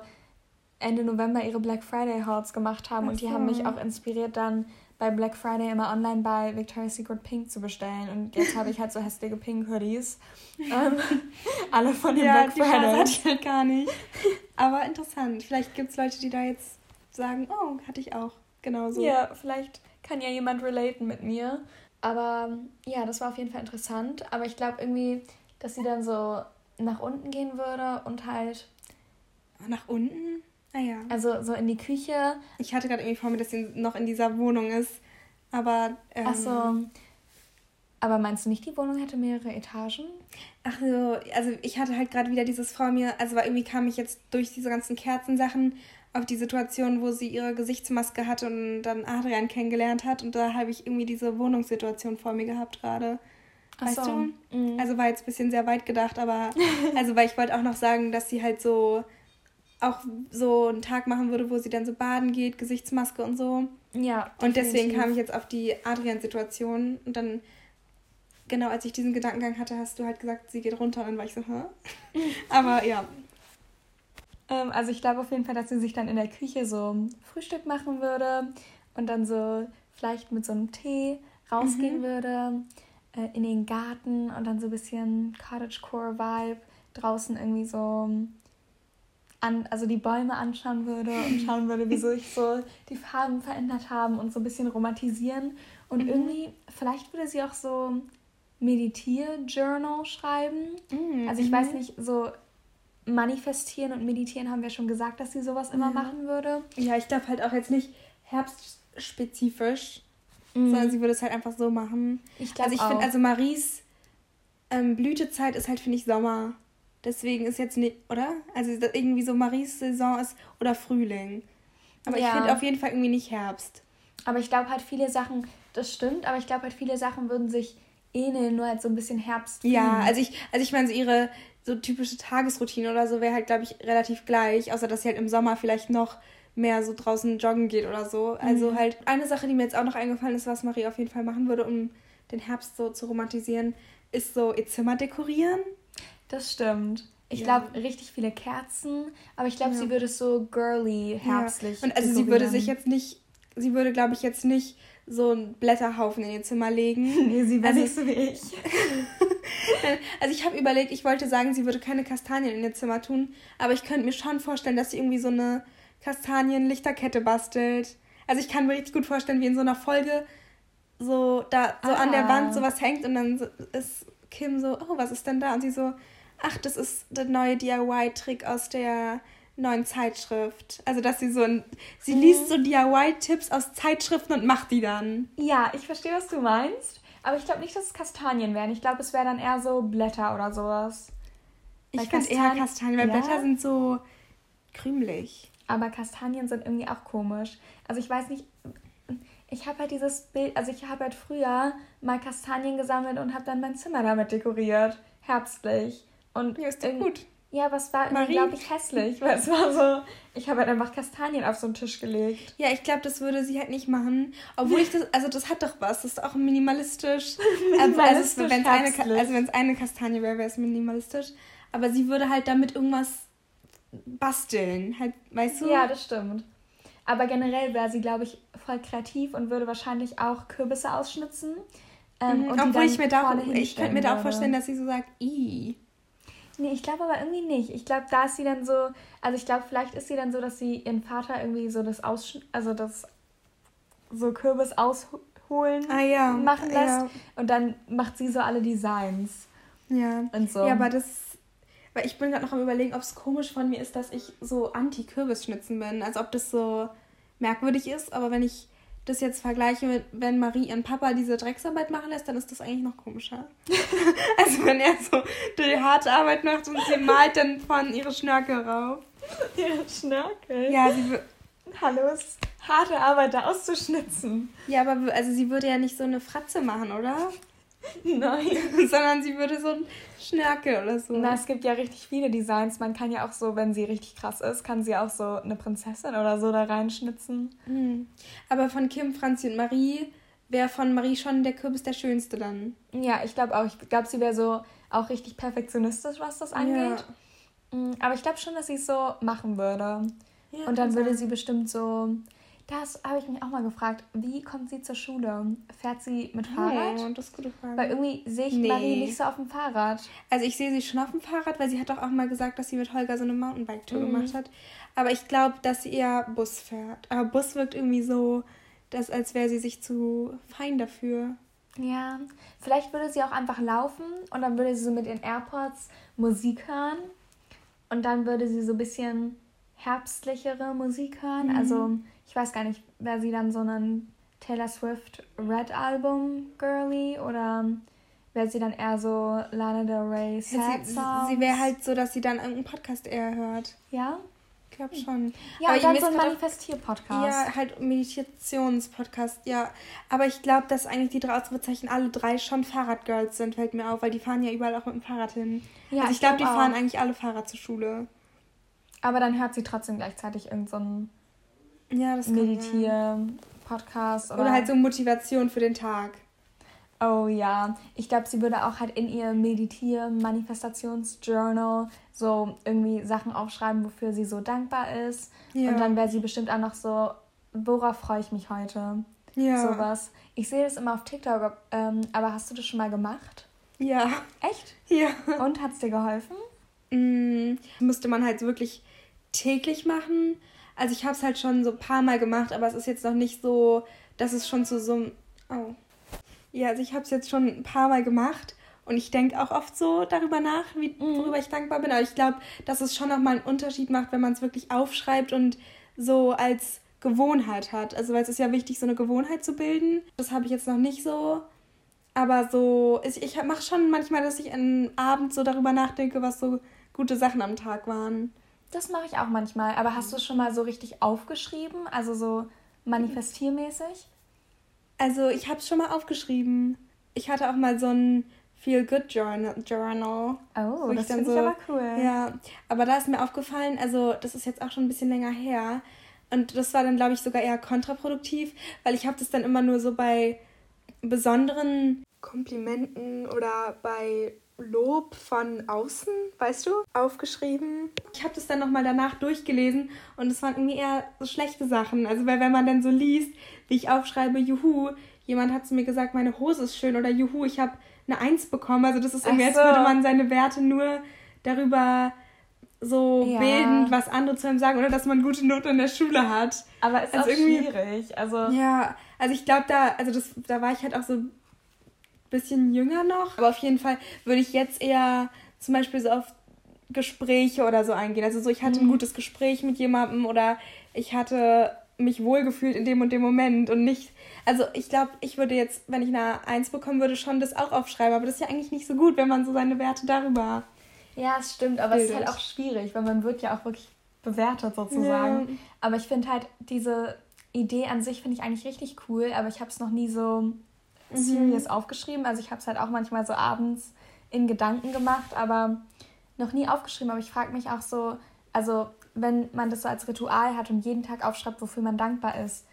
Ende November ihre Black Friday Hauls gemacht haben. Ach und die so. haben mich auch inspiriert, dann bei Black Friday immer online bei Victoria's Secret Pink zu bestellen. Und jetzt habe ich halt so hässliche Pink Hoodies. ähm, alle von dem ja, Black Friday. Hatte ich halt gar nicht. Aber interessant. Vielleicht gibt es Leute, die da jetzt sagen, oh, hatte ich auch. Genauso. Ja, vielleicht kann ja jemand relaten mit mir. Aber ja, das war auf jeden Fall interessant. Aber ich glaube irgendwie, dass sie dann so nach unten gehen würde und halt. Nach unten? Ah ja. Also so in die Küche. Ich hatte gerade irgendwie vor mir, dass sie noch in dieser Wohnung ist. Aber. Ähm, Ach so. Aber meinst du nicht, die Wohnung hätte mehrere Etagen? Ach so, also ich hatte halt gerade wieder dieses vor mir, also irgendwie kam ich jetzt durch diese ganzen Kerzensachen auf die Situation, wo sie ihre Gesichtsmaske hatte und dann Adrian kennengelernt hat und da habe ich irgendwie diese Wohnungssituation vor mir gehabt gerade. Weißt so. du? Mhm. Also war jetzt ein bisschen sehr weit gedacht, aber also weil ich wollte auch noch sagen, dass sie halt so auch so einen Tag machen würde, wo sie dann so baden geht, Gesichtsmaske und so. Ja. Und deswegen kam ich jetzt auf die Adrian-Situation und dann, genau als ich diesen Gedankengang hatte, hast du halt gesagt, sie geht runter und dann war ich so, hä? Aber ja. Ähm, also ich glaube auf jeden Fall, dass sie sich dann in der Küche so Frühstück machen würde und dann so vielleicht mit so einem Tee rausgehen mhm. würde äh, in den Garten und dann so ein bisschen Cottagecore-Vibe draußen irgendwie so an, also die Bäume anschauen würde und schauen würde, wie sich so die Farben verändert haben und so ein bisschen romantisieren. Und mhm. irgendwie, vielleicht würde sie auch so Meditier-Journal schreiben. Mhm. Also ich weiß mhm. nicht, so manifestieren und meditieren haben wir schon gesagt, dass sie sowas immer machen würde. Ja, ich glaube halt auch jetzt nicht herbstspezifisch, mhm. sondern sie würde es halt einfach so machen. Ich glaube Also ich finde, also Maries ähm, Blütezeit ist halt, finde ich, Sommer. Deswegen ist jetzt nicht, oder? Also irgendwie so Maries Saison ist oder Frühling. Aber ja. ich finde auf jeden Fall irgendwie nicht Herbst. Aber ich glaube halt viele Sachen, das stimmt, aber ich glaube halt viele Sachen würden sich ähneln, nur halt so ein bisschen Herbst. Ja, also ich, also ich meine, so ihre so typische Tagesroutine oder so wäre halt, glaube ich, relativ gleich, außer dass sie halt im Sommer vielleicht noch mehr so draußen joggen geht oder so. Also mhm. halt eine Sache, die mir jetzt auch noch eingefallen ist, was Marie auf jeden Fall machen würde, um den Herbst so zu romantisieren, ist so ihr Zimmer dekorieren. Das stimmt. Ich ja. glaube, richtig viele Kerzen, aber ich glaube, ja. sie würde es so girly, herbstlich. Ja. Und also sie würde sich jetzt nicht, sie würde, glaube ich, jetzt nicht so einen Blätterhaufen in ihr Zimmer legen. nee, sie wäre also, nicht so wie ich. also ich habe überlegt, ich wollte sagen, sie würde keine Kastanien in ihr Zimmer tun, aber ich könnte mir schon vorstellen, dass sie irgendwie so eine Kastanienlichterkette bastelt. Also ich kann mir richtig gut vorstellen, wie in so einer Folge so da so ah. an der Wand sowas hängt und dann ist Kim so, oh, was ist denn da? Und sie so, ach, das ist der neue DIY-Trick aus der neuen Zeitschrift. Also, dass sie so ein, sie mhm. liest so DIY-Tipps aus Zeitschriften und macht die dann. Ja, ich verstehe, was du meinst. Aber ich glaube nicht, dass es Kastanien wären. Ich glaube, es wäre dann eher so Blätter oder sowas. Ich finde eher Kastanien, weil ja? Blätter sind so krümelig. Aber Kastanien sind irgendwie auch komisch. Also ich weiß nicht, ich habe halt dieses Bild, also ich habe halt früher mal Kastanien gesammelt und habe dann mein Zimmer damit dekoriert. Herbstlich. Und ja, ist doch gut. Ja, aber es war unglaublich hässlich, weil es war so, ich habe halt einfach Kastanien auf so einen Tisch gelegt. Ja, ich glaube, das würde sie halt nicht machen. Obwohl ich das, also das hat doch was, das ist auch minimalistisch. minimalistisch also, wenn es eine, also eine Kastanie wäre, wäre es minimalistisch. Aber sie würde halt damit irgendwas basteln, halt, weißt du? Ja, das stimmt. Aber generell wäre sie, glaube ich, voll kreativ und würde wahrscheinlich auch Kürbisse ausschnitzen. Ähm, mhm, obwohl ich mir da auch, ich könnte mir da auch vorstellen, dass sie so sagt, i. Nee, ich glaube aber irgendwie nicht. Ich glaube, da ist sie dann so, also ich glaube, vielleicht ist sie dann so, dass sie ihren Vater irgendwie so das Aussch also das so Kürbis ausholen ah, ja. machen lässt ja. und dann macht sie so alle Designs. Ja. Und so. Ja, aber das weil ich bin gerade noch am überlegen, ob es komisch von mir ist, dass ich so anti-Kürbisschnitzen bin. Also ob das so merkwürdig ist, aber wenn ich das jetzt vergleiche mit, wenn Marie ihren Papa diese Drecksarbeit machen lässt, dann ist das eigentlich noch komischer. also wenn er so die harte Arbeit macht und sie malt dann von ihre Schnörkel rauf. Ihre Schnörkel? Ja, sie. Hallo, ist harte Arbeit da auszuschnitzen. Ja, aber also sie würde ja nicht so eine Fratze machen, oder? Nein. Sondern sie würde so ein Schnörkel oder so. Na, es gibt ja richtig viele Designs. Man kann ja auch so, wenn sie richtig krass ist, kann sie auch so eine Prinzessin oder so da reinschnitzen. Mhm. Aber von Kim, Franzi und Marie wäre von Marie schon der Kürbis der schönste dann. Ja, ich glaube auch. Ich glaube, sie wäre so auch richtig perfektionistisch, was das angeht. Ja. Mhm, aber ich glaube schon, dass sie es so machen würde. Ja, und dann würde sein. sie bestimmt so das habe ich mich auch mal gefragt. Wie kommt sie zur Schule? Fährt sie mit Fahrrad? Oh, das ist eine gute Frage. Weil irgendwie sehe ich nee. Marie nicht so auf dem Fahrrad. Also ich sehe sie schon auf dem Fahrrad, weil sie hat doch auch mal gesagt, dass sie mit Holger so eine Mountainbike-Tour mhm. gemacht hat. Aber ich glaube, dass sie eher Bus fährt. Aber Bus wirkt irgendwie so, dass, als wäre sie sich zu fein dafür. Ja, vielleicht würde sie auch einfach laufen und dann würde sie so mit ihren AirPods Musik hören. Und dann würde sie so ein bisschen herbstlichere Musik hören. Mhm. Also ich weiß gar nicht, wäre sie dann so ein Taylor Swift Red Album Girly oder wäre sie dann eher so Lana Del Rey Sad Sie, sie wäre halt so, dass sie dann irgendeinen Podcast eher hört. Ja? Ich glaube schon. Ja, aber dann so ein Manifestier-Podcast. Ja, halt Meditations-Podcast, ja. Aber ich glaube, dass eigentlich die drei Ausrufezeichen alle drei schon Fahrradgirls sind, fällt mir auf, weil die fahren ja überall auch mit dem Fahrrad hin. Ja, also ich, ich glaube, glaub, die fahren eigentlich alle Fahrrad zur Schule. Aber dann hört sie trotzdem gleichzeitig irgendeinen so ja, Meditier-Podcast. Oder, oder halt so Motivation für den Tag. Oh ja, ich glaube, sie würde auch halt in ihr Meditier-Manifestations-Journal so irgendwie Sachen aufschreiben, wofür sie so dankbar ist. Ja. Und dann wäre sie bestimmt auch noch so, worauf freue ich mich heute? Ja. Sowas. Ich sehe das immer auf TikTok, ähm, aber hast du das schon mal gemacht? Ja. Echt? Ja. Und hat es dir geholfen? Mm, müsste man halt wirklich täglich machen. Also ich habe es halt schon so ein paar Mal gemacht, aber es ist jetzt noch nicht so, dass es schon zu so einem... Oh. Ja, also ich habe es jetzt schon ein paar Mal gemacht und ich denke auch oft so darüber nach, wie, mhm. worüber ich dankbar bin. Aber ich glaube, dass es schon nochmal einen Unterschied macht, wenn man es wirklich aufschreibt und so als Gewohnheit hat. Also weil es ist ja wichtig, so eine Gewohnheit zu bilden. Das habe ich jetzt noch nicht so. Aber so, ich, ich mache schon manchmal, dass ich am Abend so darüber nachdenke, was so gute Sachen am Tag waren. Das mache ich auch manchmal. Aber hast du es schon mal so richtig aufgeschrieben? Also so manifestiermäßig? Also ich habe es schon mal aufgeschrieben. Ich hatte auch mal so ein Feel Good Journal. Journal oh, das finde so, ich aber cool. Ja, aber da ist mir aufgefallen, also das ist jetzt auch schon ein bisschen länger her. Und das war dann, glaube ich, sogar eher kontraproduktiv, weil ich habe das dann immer nur so bei besonderen Komplimenten oder bei Lob von außen, weißt du, aufgeschrieben. Ich habe das dann nochmal danach durchgelesen und es waren irgendwie eher so schlechte Sachen. Also, weil wenn man dann so liest, wie ich aufschreibe, juhu, jemand hat zu mir gesagt, meine Hose ist schön oder juhu, ich habe eine Eins bekommen. Also, das ist irgendwie, so. als würde man seine Werte nur darüber so ja. bildend was andere zu einem sagen oder dass man gute Note in der Schule hat. Aber es ist also auch schwierig. Also ja, also ich glaube da, also das, da war ich halt auch so bisschen jünger noch. Aber auf jeden Fall würde ich jetzt eher zum Beispiel so auf Gespräche oder so eingehen. Also so, ich hatte ein mhm. gutes Gespräch mit jemandem oder ich hatte mich wohlgefühlt in dem und dem Moment und nicht. Also ich glaube, ich würde jetzt, wenn ich eine Eins bekommen würde, schon das auch aufschreiben. Aber das ist ja eigentlich nicht so gut, wenn man so seine Werte darüber. Ja, es stimmt, aber bildet. es ist halt auch schwierig, weil man wird ja auch wirklich bewertet sozusagen. Ja. Aber ich finde halt diese Idee an sich finde ich eigentlich richtig cool, aber ich habe es noch nie so serious mhm. aufgeschrieben. Also ich habe es halt auch manchmal so abends in Gedanken gemacht, aber noch nie aufgeschrieben. Aber ich frage mich auch so, also wenn man das so als Ritual hat und jeden Tag aufschreibt, wofür man dankbar ist,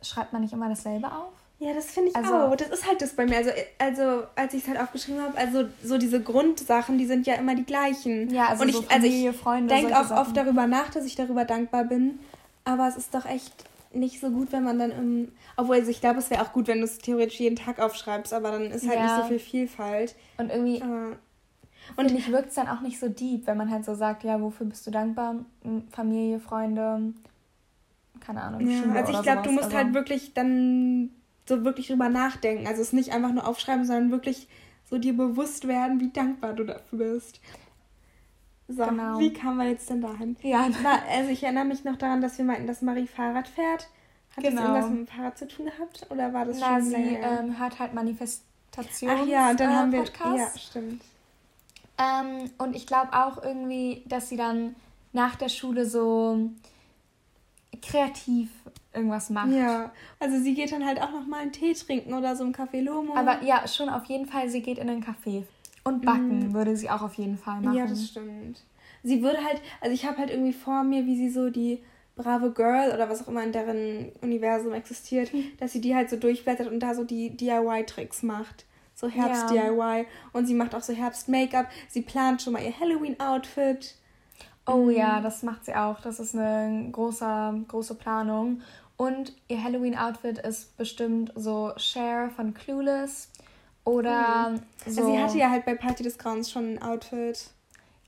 schreibt man nicht immer dasselbe auf? Ja, das finde ich also, auch. Das ist halt das bei mir. Also, also als ich es halt aufgeschrieben habe, also so diese Grundsachen, die sind ja immer die gleichen. Ja, also und ich, so Familie, also ich denke auch Sachen. oft darüber nach, dass ich darüber dankbar bin. Aber es ist doch echt nicht so gut, wenn man dann im. Obwohl, also ich glaube, es wäre auch gut, wenn du es theoretisch jeden Tag aufschreibst, aber dann ist halt ja. nicht so viel Vielfalt. Und irgendwie. Aber, und ich wirkt es dann auch nicht so deep, wenn man halt so sagt, ja, wofür bist du dankbar? Familie, Freunde, keine Ahnung. Ja, Schule also ich glaube, du musst also. halt wirklich dann so wirklich drüber nachdenken. Also es nicht einfach nur aufschreiben, sondern wirklich so dir bewusst werden, wie dankbar du dafür bist. So, genau. wie kam man jetzt denn dahin? Ja, Na, also ich erinnere mich noch daran, dass wir meinten, dass Marie Fahrrad fährt. Hat genau. das irgendwas mit dem Fahrrad zu tun gehabt? Oder war das Na, schon sie ähm, hört halt Manifestationen. Ach ja, und dann äh, haben wir... Podcast. Ja, stimmt. Ähm, und ich glaube auch irgendwie, dass sie dann nach der Schule so kreativ irgendwas macht. Ja, also sie geht dann halt auch noch mal einen Tee trinken oder so im Café Lomo. Aber ja, schon auf jeden Fall, sie geht in den Café. Und backen mm. würde sie auch auf jeden Fall machen. Ja, das stimmt. Sie würde halt, also ich habe halt irgendwie vor mir, wie sie so die brave Girl oder was auch immer in deren Universum existiert, hm. dass sie die halt so durchblättert und da so die DIY-Tricks macht. So Herbst-DIY. Ja. Und sie macht auch so Herbst-Make-up. Sie plant schon mal ihr Halloween-Outfit. Oh mhm. ja, das macht sie auch. Das ist eine große, große Planung. Und ihr Halloween-Outfit ist bestimmt so Cher von Clueless oder mhm. so. Also sie hatte ja halt bei Party des Grauens schon ein Outfit.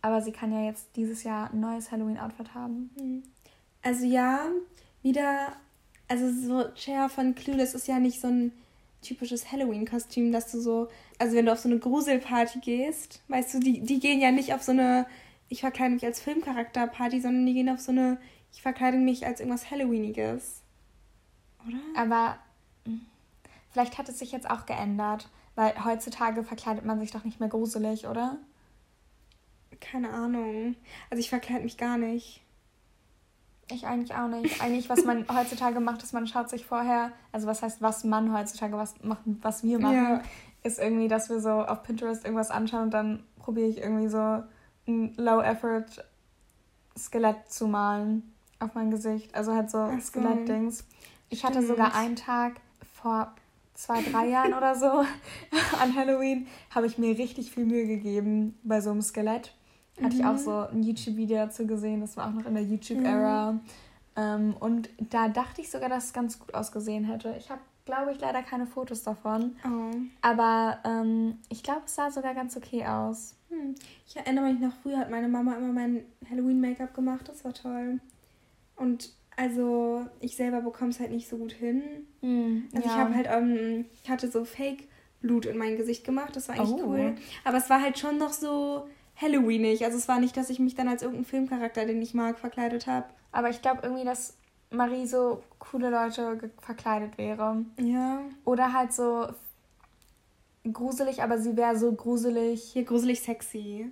Aber sie kann ja jetzt dieses Jahr ein neues Halloween-Outfit haben. Mhm. Also ja, wieder. Also so Cher von Clueless ist ja nicht so ein typisches Halloween-Kostüm, dass du so. Also wenn du auf so eine Gruselparty gehst, weißt du, die, die gehen ja nicht auf so eine ich verkleide mich als Filmcharakter-Party, sondern die gehen auf so eine, ich verkleide mich als irgendwas Halloweeniges. Oder? Aber hm, vielleicht hat es sich jetzt auch geändert, weil heutzutage verkleidet man sich doch nicht mehr gruselig, oder? Keine Ahnung. Also ich verkleide mich gar nicht. Ich eigentlich auch nicht. Eigentlich, was man heutzutage macht, ist, man schaut sich vorher, also was heißt, was man heutzutage was macht, was wir machen, ja. ist irgendwie, dass wir so auf Pinterest irgendwas anschauen und dann probiere ich irgendwie so ein Low-Effort-Skelett zu malen auf mein Gesicht. Also halt so Skelett-Dings. Ich hatte sogar einen Tag vor zwei, drei Jahren oder so an Halloween, habe ich mir richtig viel Mühe gegeben bei so einem Skelett. Hatte mhm. ich auch mhm. so ein YouTube-Video dazu gesehen, das war auch noch in der YouTube-Ära. Mhm. Ähm, und da dachte ich sogar, dass es ganz gut ausgesehen hätte. Ich habe, glaube ich, leider keine Fotos davon. Oh. Aber ähm, ich glaube, es sah sogar ganz okay aus. Hm. Ich erinnere mich noch, früher hat meine Mama immer mein Halloween-Make-up gemacht. Das war toll. Und also ich selber bekomme es halt nicht so gut hin. Hm, also ja. ich habe halt, ähm, ich hatte so Fake-Blut in mein Gesicht gemacht. Das war eigentlich oh. cool. Aber es war halt schon noch so Halloweenig. Also es war nicht, dass ich mich dann als irgendein Filmcharakter, den ich mag, verkleidet habe. Aber ich glaube irgendwie, dass Marie so coole Leute verkleidet wäre. Ja. Oder halt so gruselig, aber sie wäre so gruselig. Hier gruselig sexy.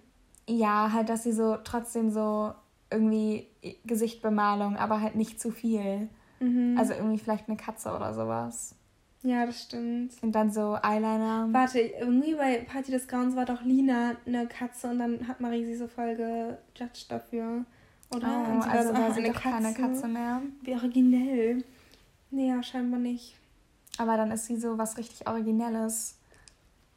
Ja, halt, dass sie so trotzdem so irgendwie Gesichtbemalung, aber halt nicht zu viel. Mhm. Also irgendwie vielleicht eine Katze oder sowas. Ja, das stimmt. Und dann so Eyeliner. Warte, irgendwie bei Party des Grauens war doch Lina eine Katze und dann hat Marie sie so voll gejudged dafür. Oder? Oh, und sie also war, so, war sie doch Katze. keine Katze mehr. Wie originell. Nee, ja, scheinbar nicht. Aber dann ist sie so was richtig Originelles.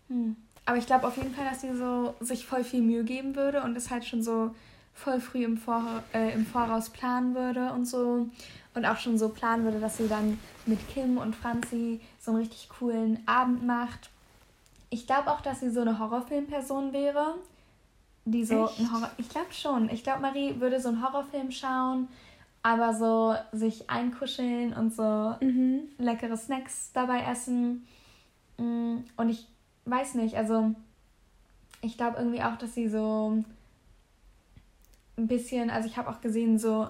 Hm. Aber ich glaube auf jeden Fall, dass sie so sich voll viel Mühe geben würde und es halt schon so voll früh im, Vor äh, im Voraus planen würde und so. Und auch schon so planen würde, dass sie dann mit Kim und Franzi so einen richtig coolen Abend macht. Ich glaube auch, dass sie so eine Horrorfilmperson wäre. Die so Echt? ein Horror. Ich glaube schon. Ich glaube, Marie würde so einen Horrorfilm schauen, aber so sich einkuscheln und so mhm. leckere Snacks dabei essen. Mm, und ich weiß nicht, also ich glaube irgendwie auch, dass sie so ein bisschen, also ich habe auch gesehen, so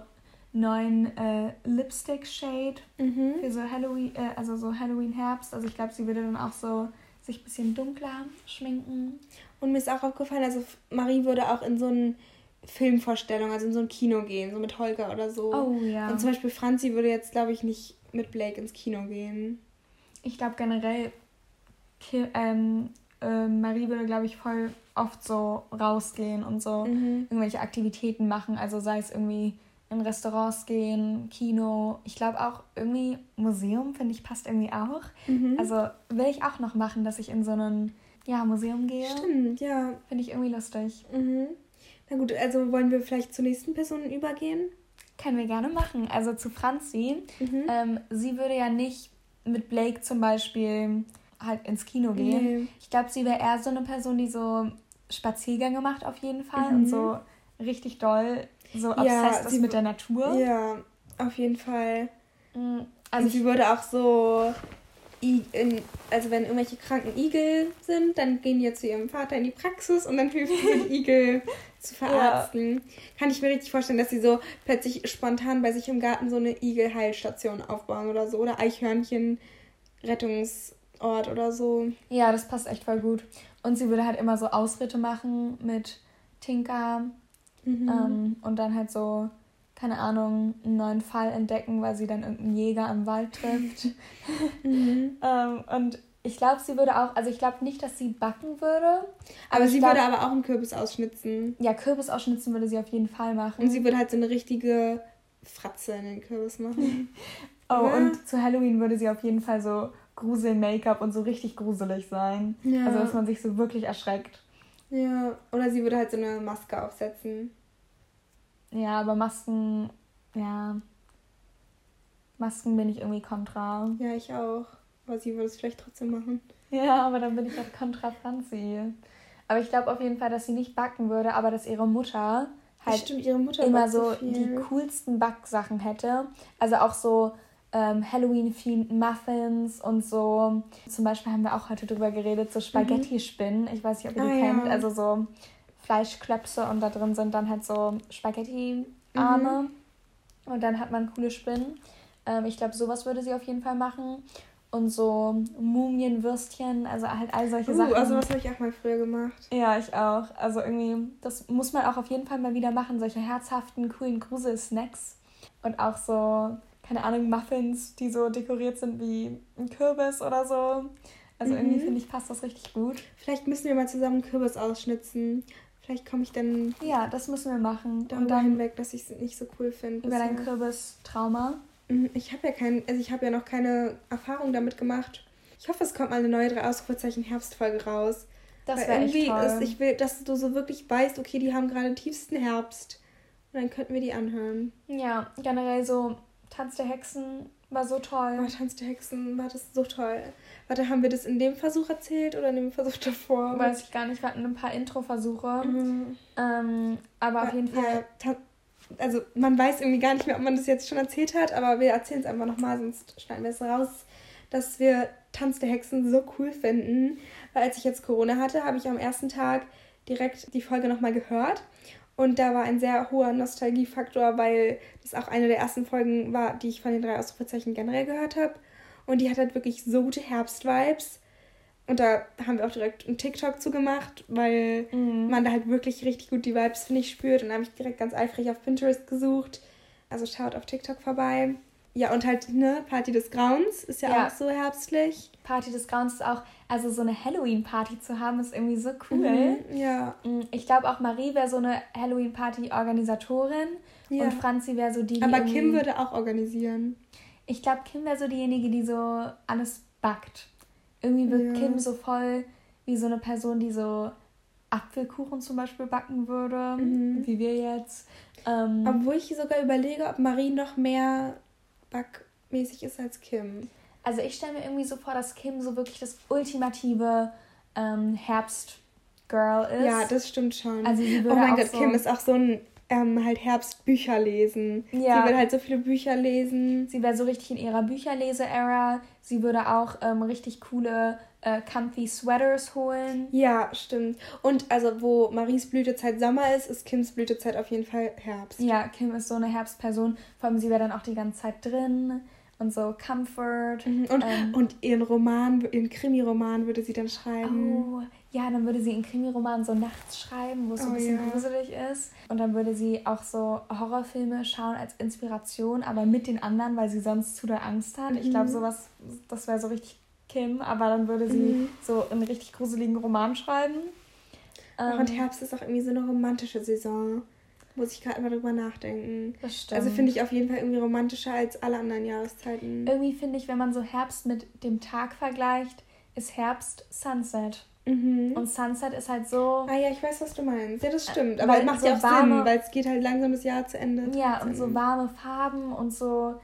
neuen äh, Lipstick-Shade mhm. für so Halloween, äh, also so Halloween-Herbst. Also ich glaube, sie würde dann auch so sich ein bisschen dunkler schminken. Und mir ist auch aufgefallen, also Marie würde auch in so eine Filmvorstellung, also in so ein Kino gehen, so mit Holger oder so. Oh ja. Und zum Beispiel Franzi würde jetzt, glaube ich, nicht mit Blake ins Kino gehen. Ich glaube generell ähm, äh, Marie würde, glaube ich, voll oft so rausgehen und so mhm. irgendwelche Aktivitäten machen. Also sei es irgendwie in Restaurants gehen, Kino. Ich glaube auch irgendwie Museum, finde ich, passt irgendwie auch. Mhm. Also will ich auch noch machen, dass ich in so ein ja, Museum gehe. Stimmt, ja. Finde ich irgendwie lustig. Mhm. Na gut, also wollen wir vielleicht zur nächsten Person übergehen? Können wir gerne machen. Also zu Franzi. Mhm. Ähm, sie würde ja nicht mit Blake zum Beispiel halt ins Kino gehen. Nee. Ich glaube, sie wäre eher so eine Person, die so Spaziergänge macht auf jeden Fall mhm. und so richtig doll so obsessed ja, ist mit der Natur. Ja, auf jeden Fall. Mhm. Also und sie würde auch so in, also wenn irgendwelche kranken Igel sind, dann gehen die zu ihrem Vater in die Praxis und dann hilft sie die Igel zu verarzten. Ja. Kann ich mir richtig vorstellen, dass sie so plötzlich spontan bei sich im Garten so eine Igelheilstation aufbauen oder so oder Eichhörnchen Rettungsort oder so. Ja, das passt echt voll gut. Und sie würde halt immer so Ausritte machen mit Tinker mhm. ähm, und dann halt so keine Ahnung, einen neuen Fall entdecken, weil sie dann irgendeinen Jäger am Wald trifft. mhm. ähm, und ich glaube, sie würde auch, also ich glaube nicht, dass sie backen würde. Aber, sie glaub, würde aber auch einen Kürbis ausschnitzen. Ja, Kürbis ausschnitzen würde sie auf jeden Fall machen. Und sie würde halt so eine richtige Fratze in den Kürbis machen. oh, ja. und zu Halloween würde sie auf jeden Fall so Grusel-Make-up und so richtig gruselig sein. Ja. Also, dass man sich so wirklich erschreckt. Ja, oder sie würde halt so eine Maske aufsetzen. Ja, aber Masken, ja. Masken bin ich irgendwie kontra. Ja, ich auch. Aber sie würde es vielleicht trotzdem machen. Ja, aber dann bin ich halt kontra Franzi. Aber ich glaube auf jeden Fall, dass sie nicht backen würde, aber dass ihre Mutter halt Stimmt, ihre Mutter immer so, so die coolsten Backsachen hätte. Also auch so ähm, Halloween-themed Muffins und so. Zum Beispiel haben wir auch heute drüber geredet, so Spaghetti-Spinnen. Ich weiß nicht, ob ihr die ah, kennt. Ja. Also so Fleischklöpse und da drin sind dann halt so Spaghetti-Arme. Mhm. Und dann hat man coole Spinnen. Ähm, ich glaube, sowas würde sie auf jeden Fall machen. Und so Mumienwürstchen, also halt all solche uh, Sachen. Also was habe ich auch mal früher gemacht. Ja, ich auch. Also irgendwie, das muss man auch auf jeden Fall mal wieder machen. Solche herzhaften, coolen Grusel-Snacks. Und auch so, keine Ahnung, Muffins, die so dekoriert sind wie ein Kürbis oder so. Also mhm. irgendwie finde ich, passt das richtig gut. Vielleicht müssen wir mal zusammen Kürbis ausschnitzen. Vielleicht komme ich dann. Ja, das müssen wir machen. Und dann hinweg, dass ich es nicht so cool finde. Über dein Kürbis-Trauma. Mhm, ich habe ja kein, also ich habe ja noch keine Erfahrung damit gemacht. Ich hoffe, es kommt mal eine neue drei Ausrufezeichen Herbstfolge raus. Das wäre echt toll. Ist, ich will, dass du so wirklich weißt, okay, die haben gerade tiefsten Herbst. Und dann könnten wir die anhören. Ja, generell so Tanz der Hexen war so toll. Oh, Tanz der Hexen war das so toll. Warte, haben wir das in dem Versuch erzählt oder in dem Versuch davor? Weiß ich gar nicht. Wir hatten ein paar Intro-Versuche. Mhm. Ähm, aber auf jeden Fall. Ja, also man weiß irgendwie gar nicht mehr, ob man das jetzt schon erzählt hat, aber wir erzählen es einfach nochmal, sonst schneiden wir es raus, dass wir Tanz der Hexen so cool finden. Weil als ich jetzt Corona hatte, habe ich am ersten Tag direkt die Folge nochmal gehört und da war ein sehr hoher Nostalgiefaktor, weil das auch eine der ersten Folgen war, die ich von den drei Ausrufezeichen generell gehört habe. Und die hat halt wirklich so gute Herbstvibes. Und da haben wir auch direkt einen TikTok zu gemacht, weil mhm. man da halt wirklich richtig gut die Vibes, finde ich, spürt. Und da habe ich direkt ganz eifrig auf Pinterest gesucht. Also schaut auf TikTok vorbei. Ja, und halt, ne, Party des Grauens ist ja, ja, auch so herbstlich. Party des Grauens ist auch, also so eine Halloween-Party zu haben, ist irgendwie so cool. Mhm, ja. Mm, ich glaube auch Marie wäre so eine Halloween-Party-Organisatorin ja. und Franzi wäre so die, die Aber Kim würde auch organisieren. Ich glaube, Kim wäre so diejenige, die so alles backt. Irgendwie wird ja. Kim so voll wie so eine Person, die so Apfelkuchen zum Beispiel backen würde, mhm. wie wir jetzt. Ähm, Obwohl ich sogar überlege, ob Marie noch mehr backmäßig ist als Kim. Also ich stelle mir irgendwie so vor, dass Kim so wirklich das ultimative ähm, Herbst-Girl ist. Ja, das stimmt schon. Also sie würde oh mein Gott, so Kim ist auch so ein ähm, halt Herbstbücher lesen. Ja. Sie will halt so viele Bücher lesen. Sie wäre so richtig in ihrer Bücherlese-Ära. Sie würde auch ähm, richtig coole äh, comfy Sweaters holen. Ja, stimmt. Und also wo Maries Blütezeit Sommer ist, ist Kims Blütezeit auf jeden Fall Herbst. Ja, Kim ist so eine Herbstperson. Vor allem sie wäre dann auch die ganze Zeit drin und so Comfort. Mhm. Und, ähm, und ihren Roman, ihren Krimi-Roman würde sie dann schreiben. Oh, ja, dann würde sie ihren Krimi-Roman so nachts schreiben, wo es so ein oh, bisschen ja. gruselig ist. Und dann würde sie auch so Horrorfilme schauen als Inspiration, aber mit den anderen, weil sie sonst zu der Angst hat. Mhm. Ich glaube, sowas, das wäre so richtig Kim, aber dann würde sie mhm. so einen richtig gruseligen Roman schreiben. Ähm, und Herbst ist auch irgendwie so eine romantische Saison. Muss ich gerade mal drüber nachdenken. Das stimmt. Also finde ich auf jeden Fall irgendwie romantischer als alle anderen Jahreszeiten. Irgendwie finde ich, wenn man so Herbst mit dem Tag vergleicht, ist Herbst Sunset. Mhm. Und Sunset ist halt so. Ah ja, ich weiß, was du meinst. Ja, das stimmt. Aber es macht so ja auch warme, Sinn, weil es geht halt langsam das Jahr zu Ende. Ja, und so warme Farben und so.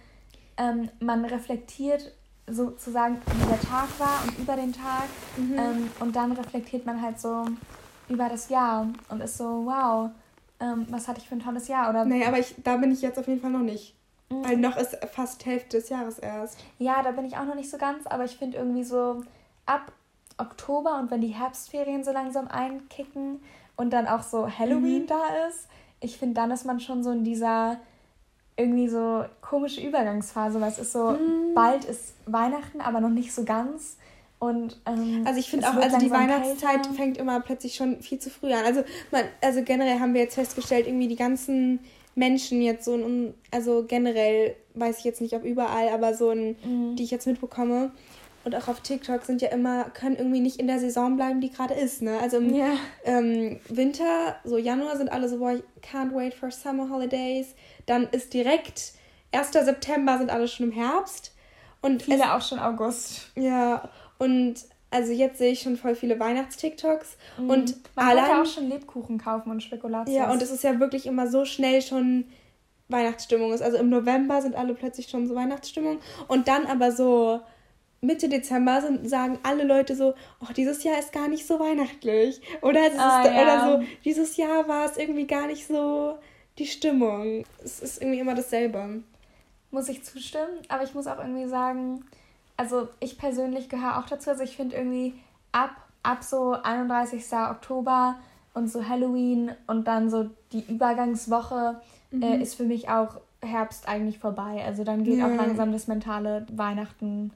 Ähm, man reflektiert sozusagen, wie der Tag war und über den Tag. Mhm. Ähm, und dann reflektiert man halt so über das Jahr und ist so, wow, ähm, was hatte ich für ein tolles Jahr? Oder naja, aber ich, da bin ich jetzt auf jeden Fall noch nicht. Mhm. Weil noch ist fast Hälfte des Jahres erst. Ja, da bin ich auch noch nicht so ganz, aber ich finde irgendwie so ab Oktober und wenn die Herbstferien so langsam einkicken und dann auch so Halloween mhm. da ist, ich finde, dann ist man schon so in dieser irgendwie so komische Übergangsphase, weil es ist so, mhm. bald ist Weihnachten, aber noch nicht so ganz. Und, ähm, also ich finde auch, also die Weihnachtszeit kälter. fängt immer plötzlich schon viel zu früh an. Also man, also generell haben wir jetzt festgestellt, irgendwie die ganzen Menschen jetzt so, ein, also generell weiß ich jetzt nicht, ob überall, aber so ein, mhm. die ich jetzt mitbekomme und auch auf TikTok sind ja immer, können irgendwie nicht in der Saison bleiben, die gerade ist, ne? Also im yeah. ähm, Winter, so Januar sind alle so, boah, ich can't wait for summer holidays. Dann ist direkt 1. September sind alle schon im Herbst. Und Viele es, auch schon August. Ja, und also jetzt sehe ich schon voll viele Weihnachts-TikToks. Mhm. Und Man allein, kann auch schon Lebkuchen kaufen und Spekulatius. Ja, und es ist ja wirklich immer so schnell schon Weihnachtsstimmung ist. Also im November sind alle plötzlich schon so Weihnachtsstimmung. Und dann aber so Mitte Dezember sind, sagen alle Leute so, oh, dieses Jahr ist gar nicht so weihnachtlich. Oder, es ah, ist, ja. oder so, dieses Jahr war es irgendwie gar nicht so die Stimmung. Es ist irgendwie immer dasselbe. Muss ich zustimmen, aber ich muss auch irgendwie sagen, also ich persönlich gehöre auch dazu. Also ich finde irgendwie ab, ab so 31. Oktober und so Halloween und dann so die Übergangswoche äh, mhm. äh, ist für mich auch Herbst eigentlich vorbei. Also dann geht ja. auch langsam das mentale Weihnachten,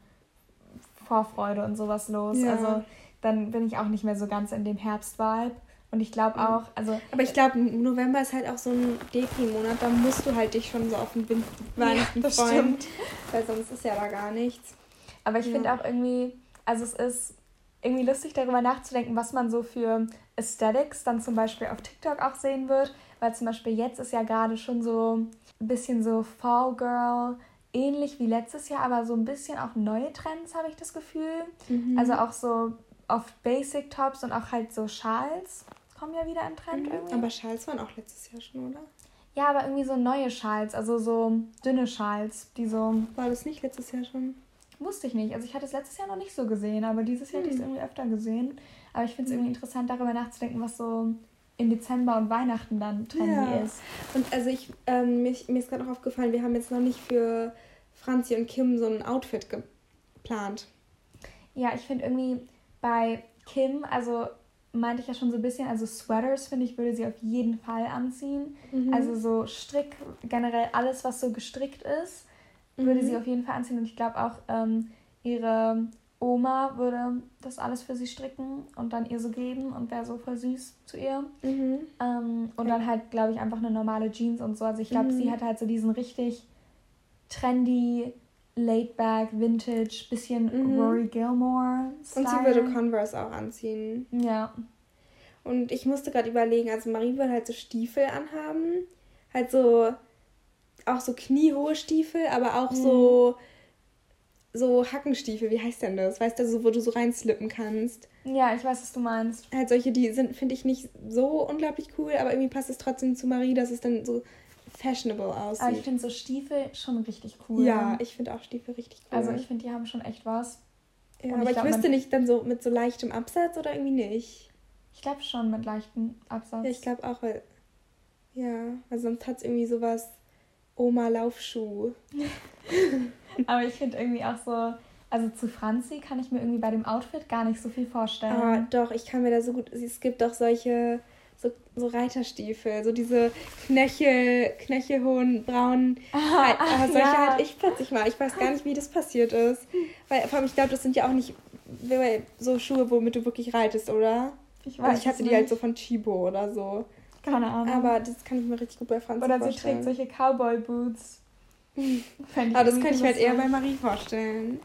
Vorfreude und sowas los. Ja. Also dann bin ich auch nicht mehr so ganz in dem Herbst-Vibe. Und ich glaube auch, also. Aber ich glaube, November ist halt auch so ein Depri-Monat, da musst du halt dich schon so auf den Weihnachten ja, freuen. Stimmt. Weil sonst ist ja da gar nichts. Aber ich ja. finde auch irgendwie, also es ist irgendwie lustig darüber nachzudenken, was man so für Aesthetics dann zum Beispiel auf TikTok auch sehen wird. Weil zum Beispiel jetzt ist ja gerade schon so ein bisschen so Fall Girl, ähnlich wie letztes Jahr, aber so ein bisschen auch neue Trends, habe ich das Gefühl. Mhm. Also auch so oft Basic Tops und auch halt so Schals kommen ja wieder im Trend mhm. irgendwie. Aber Schals waren auch letztes Jahr schon, oder? Ja, aber irgendwie so neue Schals, also so dünne Schals, die so. War das nicht letztes Jahr schon? Wusste ich nicht. Also ich hatte es letztes Jahr noch nicht so gesehen, aber dieses Jahr hm. hatte ich es irgendwie öfter gesehen. Aber ich finde es irgendwie interessant, darüber nachzudenken, was so im Dezember und Weihnachten dann trendy ja. ist. Und also ich, ähm, mir, mir ist gerade noch aufgefallen, wir haben jetzt noch nicht für Franzi und Kim so ein Outfit geplant. Ja, ich finde irgendwie bei Kim, also meinte ich ja schon so ein bisschen, also Sweaters finde ich, würde sie auf jeden Fall anziehen. Mhm. Also so Strick, generell alles, was so gestrickt ist würde mhm. sie auf jeden Fall anziehen. Und ich glaube auch, ähm, ihre Oma würde das alles für sie stricken und dann ihr so geben und wäre so voll süß zu ihr. Mhm. Ähm, und dann halt, glaube ich, einfach eine normale Jeans und so. Also ich glaube, mhm. sie hat halt so diesen richtig trendy, laid-back, vintage, bisschen mhm. Rory Gilmore. -Style. Und sie würde Converse auch anziehen. Ja. Und ich musste gerade überlegen, also Marie würde halt so Stiefel anhaben. Halt so auch so kniehohe Stiefel, aber auch mhm. so so Hackenstiefel, wie heißt denn das? Weißt du, so, wo du so reinslippen kannst. Ja, ich weiß, was du meinst. Halt solche, die sind, finde ich, nicht so unglaublich cool, aber irgendwie passt es trotzdem zu Marie, dass es dann so fashionable aussieht. Aber ich finde so Stiefel schon richtig cool. Ja, ich finde auch Stiefel richtig cool. Also ich finde, die haben schon echt was. Ja, aber ich, glaub, ich wüsste nicht dann so mit so leichtem Absatz oder irgendwie nicht. Ich glaube schon mit leichtem Absatz. Ja, ich glaube auch, weil. Ja, weil sonst hat es irgendwie sowas Oma-Laufschuh. Aber ich finde irgendwie auch so, also zu Franzi kann ich mir irgendwie bei dem Outfit gar nicht so viel vorstellen. Ah, doch, ich kann mir da so gut, es gibt doch solche, so, so Reiterstiefel, so diese Knöchel, knöchelhohen, braunen, ah, ah, solche ja. hatte ich plötzlich mal. Ich weiß gar nicht, wie das passiert ist. Weil, vor allem, ich glaube, das sind ja auch nicht so Schuhe, womit du wirklich reitest, oder? Ich weiß. Also ich hatte die halt so von Chibo oder so. Keine Ahnung. Aber das kann ich mir richtig gut bei Franzi Oder vorstellen. sie trägt solche Cowboy-Boots. Aber das kann ich mir halt eher bei Marie vorstellen.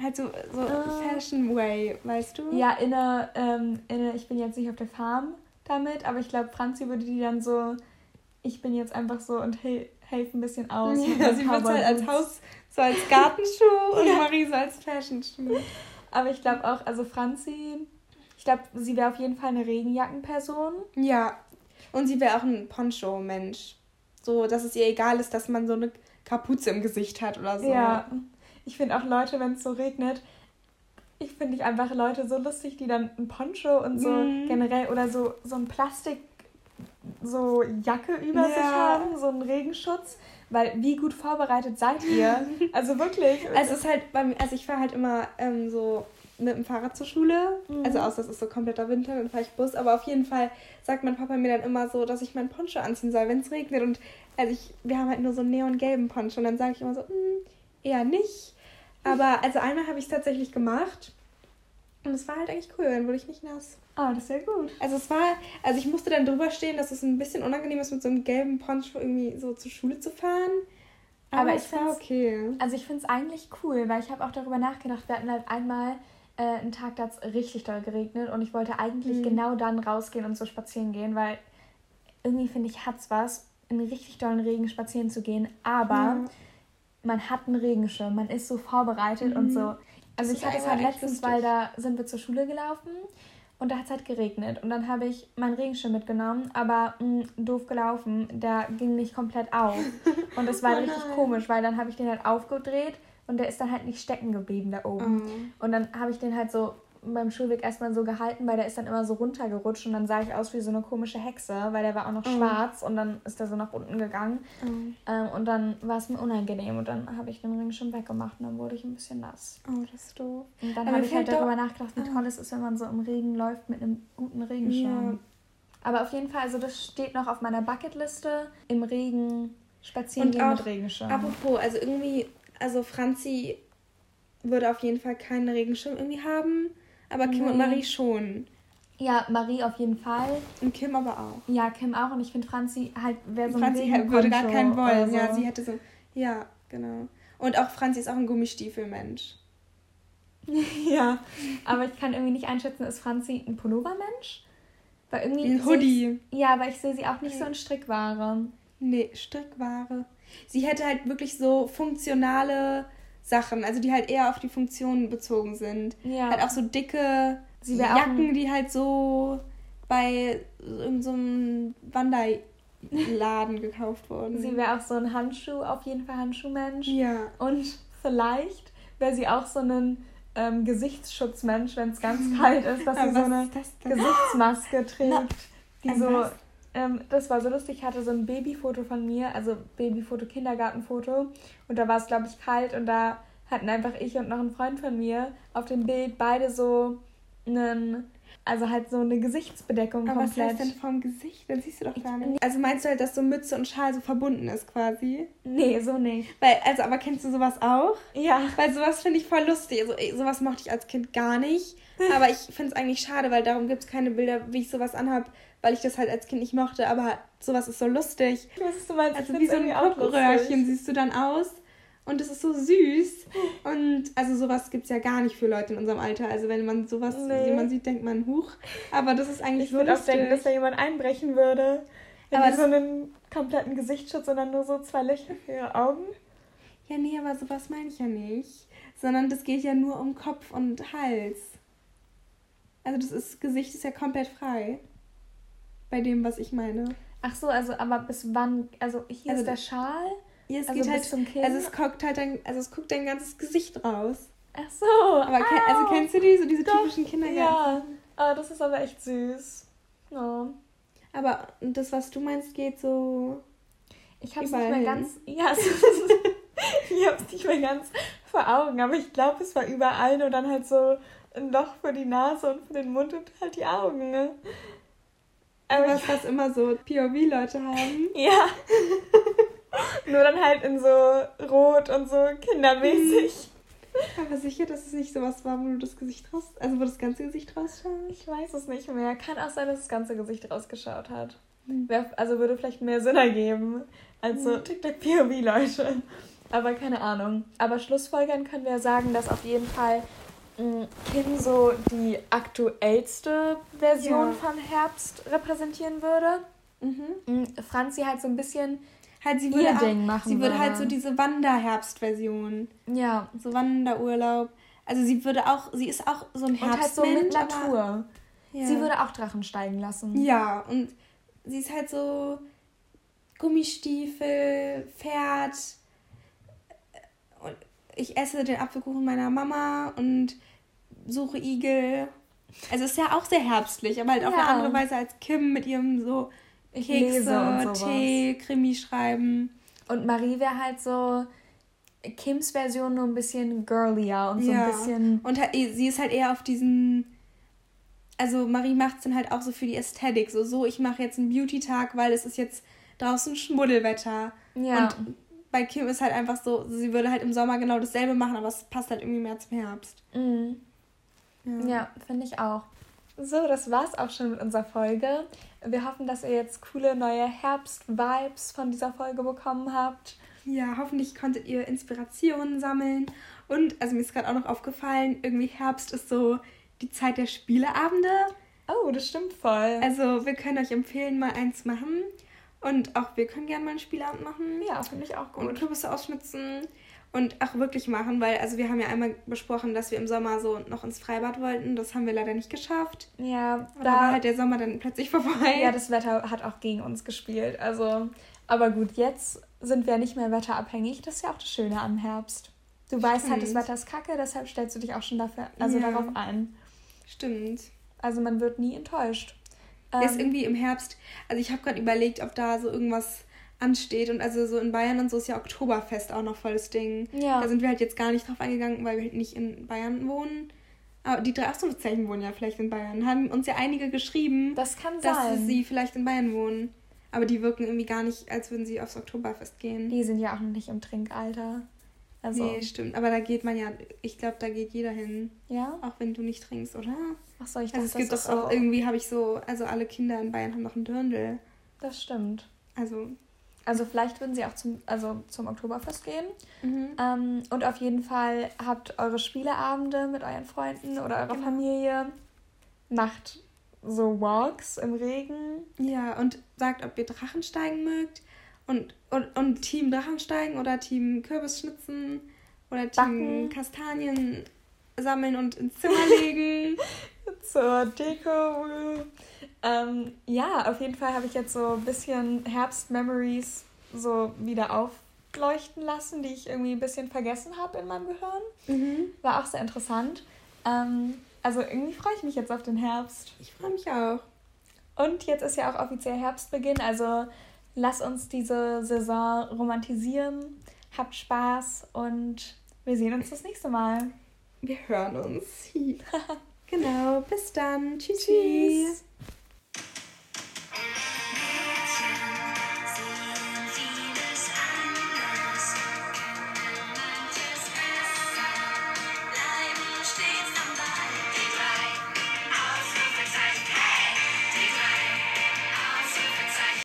Halt so, so uh, Fashion Way, weißt du? Ja, in einer, ähm, in einer, ich bin jetzt nicht auf der Farm damit, aber ich glaube, Franzi würde die dann so ich bin jetzt einfach so und hel helfe ein bisschen aus. Ja, sie wird halt als Haus, so als Gartenschuh und ja. Marie so als Fashion-Schuh. Aber ich glaube auch, also Franzi, ich glaube, sie wäre auf jeden Fall eine Regenjackenperson. Ja. Und sie wäre auch ein Poncho-Mensch. So, dass es ihr egal ist, dass man so eine Kapuze im Gesicht hat oder so. Ja. Ich finde auch Leute, wenn es so regnet, ich finde ich einfach Leute so lustig, die dann ein Poncho und so mm. generell oder so, so ein Plastik so Jacke über ja. sich haben, so einen Regenschutz. Weil wie gut vorbereitet seid ihr? Also wirklich. Also es ist halt bei mir, also ich fahre halt immer ähm, so mit dem Fahrrad zur Schule. Mhm. Also außer es ist so kompletter Winter, dann fahre ich Bus. Aber auf jeden Fall sagt mein Papa mir dann immer so, dass ich meinen Poncho anziehen soll, wenn es regnet. Und also ich, wir haben halt nur so einen neongelben Poncho. Und dann sage ich immer so, hm, eher nicht. Aber also einmal habe ich es tatsächlich gemacht. Und es war halt eigentlich cool, dann wurde ich nicht nass. Ah, oh, das ist ja gut. Also es war, also ich musste dann drüber stehen, dass es ein bisschen unangenehm ist, mit so einem gelben Poncho irgendwie so zur Schule zu fahren. Aber, Aber ich war okay. Also ich finde es eigentlich cool, weil ich habe auch darüber nachgedacht. Wir hatten halt einmal äh, einen Tag, da hat es richtig doll geregnet und ich wollte eigentlich mhm. genau dann rausgehen und so spazieren gehen, weil irgendwie finde ich, hat es was, in richtig dollen Regen spazieren zu gehen. Aber mhm. man hat einen Regenschirm, man ist so vorbereitet mhm. und so. Also ich hatte es halt letztens, weil da sind wir zur Schule gelaufen und da hat es halt geregnet. Und dann habe ich meinen Regenschirm mitgenommen, aber mh, mm, doof gelaufen, der ging nicht komplett auf. Und das war oh richtig komisch, weil dann habe ich den halt aufgedreht und der ist dann halt nicht stecken geblieben da oben. Oh. Und dann habe ich den halt so beim Schulweg erstmal so gehalten, weil der ist dann immer so runtergerutscht und dann sah ich aus wie so eine komische Hexe, weil der war auch noch oh. schwarz und dann ist der so nach unten gegangen. Oh. Ähm, und dann war es mir unangenehm und dann habe ich den Ring schon weggemacht und dann wurde ich ein bisschen nass. Oh, das ist doof. Und dann habe ich halt darüber nachgedacht, wie toll es ist, wenn man so im Regen läuft mit einem guten Regenschirm. Ja. Aber auf jeden Fall, also das steht noch auf meiner Bucketliste, im Regen spazieren gehen mit Regenschirm. Apropos, also irgendwie, also Franzi würde auf jeden Fall keinen Regenschirm irgendwie haben. Aber Kim nee. und Marie schon. Ja, Marie auf jeden Fall. Und Kim aber auch. Ja, Kim auch. Und ich finde, Franzi halt wäre so Franzi ein würde gar keinen wollen. So. Ja, sie hätte so. Ja, genau. Und auch Franzi ist auch ein Gummistiefelmensch. ja, aber ich kann irgendwie nicht einschätzen, ist Franzi ein Pullovermensch? Weil irgendwie. Ein Hoodie. Ja, aber ich sehe sie auch nicht okay. so in Strickware. Nee, Strickware. Sie hätte halt wirklich so funktionale Sachen, also die halt eher auf die Funktionen bezogen sind. Ja. Halt auch so dicke Jacken, die halt so bei irgendeinem so Wanderladen gekauft wurden. Sie wäre auch so ein Handschuh, auf jeden Fall Handschuhmensch. Ja. Und vielleicht wäre sie auch so ein ähm, Gesichtsschutzmensch, wenn es ganz kalt ist, dass sie so eine Gesichtsmaske trägt, Na, die so. Ähm, das war so lustig. Ich hatte so ein Babyfoto von mir, also Babyfoto, Kindergartenfoto. Und da war es, glaube ich, kalt. Und da hatten einfach ich und noch ein Freund von mir auf dem Bild beide so einen also halt so eine Gesichtsbedeckung aber komplett. was heißt denn vom Gesicht? Dann siehst du doch gar nicht. Also meinst du halt, dass so Mütze und Schal so verbunden ist quasi? Nee, so nicht. Weil, also, aber kennst du sowas auch? Ja. Weil sowas finde ich voll lustig. Also, sowas mochte ich als Kind gar nicht. Aber ich finde es eigentlich schade, weil darum gibt es keine Bilder, wie ich sowas anhabe, weil ich das halt als Kind nicht mochte. Aber sowas ist so lustig. Was du meinst. Also wie so ein Puppenröhrchen siehst du dann aus. Und es ist so süß. Und also sowas gibt es ja gar nicht für Leute in unserem Alter. Also wenn man sowas nee. jemand sieht, denkt man, huch. Aber das ist eigentlich ich so lustig. Ich würde auch denken, dass da jemand einbrechen würde. Wenn aber so einen kompletten Gesichtsschutz, sondern nur so zwei Löcher für ihre Augen. Ja, nee, aber sowas meine ich ja nicht. Sondern das geht ja nur um Kopf und Hals. Also das ist, Gesicht ist ja komplett frei. Bei dem, was ich meine. Ach so, also aber bis wann, also hier also ist der Schal ja, es also geht halt, zum Kinn. Also es guckt halt dein, also es guckt dein ganzes Gesicht raus. Ach so. Aber kenn, also kennst du die, so diese Doch, typischen Kindergärten? Ja. Oh, das ist aber echt süß. Oh. Aber das, was du meinst, geht so. Ich hab's nicht mehr ganz. Ja, es ich hab's nicht mehr ganz vor Augen, aber ich glaube, es war überall nur dann halt so ein Loch für die Nase und für den Mund und halt die Augen. Ne? Aber was, immer so POV-Leute haben. Ja. Nur dann halt in so rot und so kindermäßig. Aber sicher, dass es nicht sowas war, wo du das Gesicht raus, also wo das ganze Gesicht rausschaut? Ich weiß es nicht mehr. Kann auch sein, dass das ganze Gesicht rausgeschaut hat. Hm. Also würde vielleicht mehr Sinn ergeben als so hm. TikTok-POV-Leute. Aber keine Ahnung. Aber schlussfolgern können wir sagen, dass auf jeden Fall Kim so die aktuellste Version ja. von Herbst repräsentieren würde. Mhm. Franzi halt so ein bisschen halt sie würde, auch, machen sie würde halt so diese Wanderherbstversion. Ja. So Wanderurlaub. Also sie würde auch, sie ist auch so ein Herbstmensch. Und halt so mit Natur. Ja. Sie würde auch Drachen steigen lassen. Ja, und sie ist halt so Gummistiefel, Pferd. Ich esse den Apfelkuchen meiner Mama und suche Igel. Also ist ja auch sehr herbstlich, aber halt auf eine andere Weise als Kim mit ihrem so Kekse, Tee, Krimi schreiben. Und Marie wäre halt so Kims Version nur ein bisschen girlier und so ja. ein bisschen. Und sie ist halt eher auf diesen. Also Marie macht es dann halt auch so für die Ästhetik. So, so ich mache jetzt einen Beauty-Tag, weil es ist jetzt draußen Schmuddelwetter. Ja. Und bei Kim ist halt einfach so, sie würde halt im Sommer genau dasselbe machen, aber es passt halt irgendwie mehr zum Herbst. Mhm. Ja, ja finde ich auch. So, das war's auch schon mit unserer Folge. Wir hoffen, dass ihr jetzt coole neue Herbst-Vibes von dieser Folge bekommen habt. Ja, hoffentlich konntet ihr Inspirationen sammeln. Und, also mir ist gerade auch noch aufgefallen, irgendwie Herbst ist so die Zeit der Spieleabende. Oh, das stimmt voll. Also wir können euch empfehlen, mal eins machen. Und auch wir können gerne mal einen Spielabend machen. Ja, finde ich auch gut. Und Kürbisse ausschnitzen und auch wirklich machen, weil also wir haben ja einmal besprochen, dass wir im Sommer so noch ins Freibad wollten. Das haben wir leider nicht geschafft. Ja, da war halt der Sommer dann plötzlich vorbei. Ja, das Wetter hat auch gegen uns gespielt. Also, aber gut, jetzt sind wir nicht mehr wetterabhängig. Das ist ja auch das Schöne am Herbst. Du Stimmt. weißt halt, das Wetter ist kacke, deshalb stellst du dich auch schon dafür, also ja. darauf ein. Stimmt. Also man wird nie enttäuscht. Ähm, ist irgendwie im Herbst, also ich habe gerade überlegt, ob da so irgendwas ansteht. Und also so in Bayern und so ist ja Oktoberfest auch noch volles Ding. Ja. Da sind wir halt jetzt gar nicht drauf eingegangen, weil wir halt nicht in Bayern wohnen. Aber die drei Ausrufezeichen wohnen ja vielleicht in Bayern. Haben uns ja einige geschrieben, das kann dass sie vielleicht in Bayern wohnen. Aber die wirken irgendwie gar nicht, als würden sie aufs Oktoberfest gehen. Die sind ja auch noch nicht im Trinkalter. Also nee, stimmt. Aber da geht man ja, ich glaube, da geht jeder hin. Ja? Auch wenn du nicht trinkst, oder? Ach so, ich dachte, also es gibt doch auch, irgendwie, habe ich so, also alle Kinder in Bayern haben noch einen Dirndl. Das stimmt. Also also vielleicht würden sie auch zum, also zum Oktoberfest gehen. Mhm. Ähm, und auf jeden Fall habt eure Spieleabende mit euren Freunden oder eurer genau. Familie. Macht so Walks im Regen. Ja, und sagt, ob ihr Drachensteigen mögt. Und, und, und Team Drachensteigen oder Team Kürbisschnitzen oder Team Backen. Kastanien sammeln und ins Zimmer legen. Zur Deko. Ähm, ja, auf jeden Fall habe ich jetzt so ein bisschen Herbst-Memories so wieder aufleuchten lassen, die ich irgendwie ein bisschen vergessen habe in meinem Gehirn. Mhm. War auch sehr interessant. Ähm, also irgendwie freue ich mich jetzt auf den Herbst. Ich freue mich auch. Und jetzt ist ja auch offiziell Herbstbeginn, also lass uns diese Saison romantisieren. Habt Spaß und wir sehen uns das nächste Mal. Wir hören uns. genau, bis dann. Tschüss. Tschüss.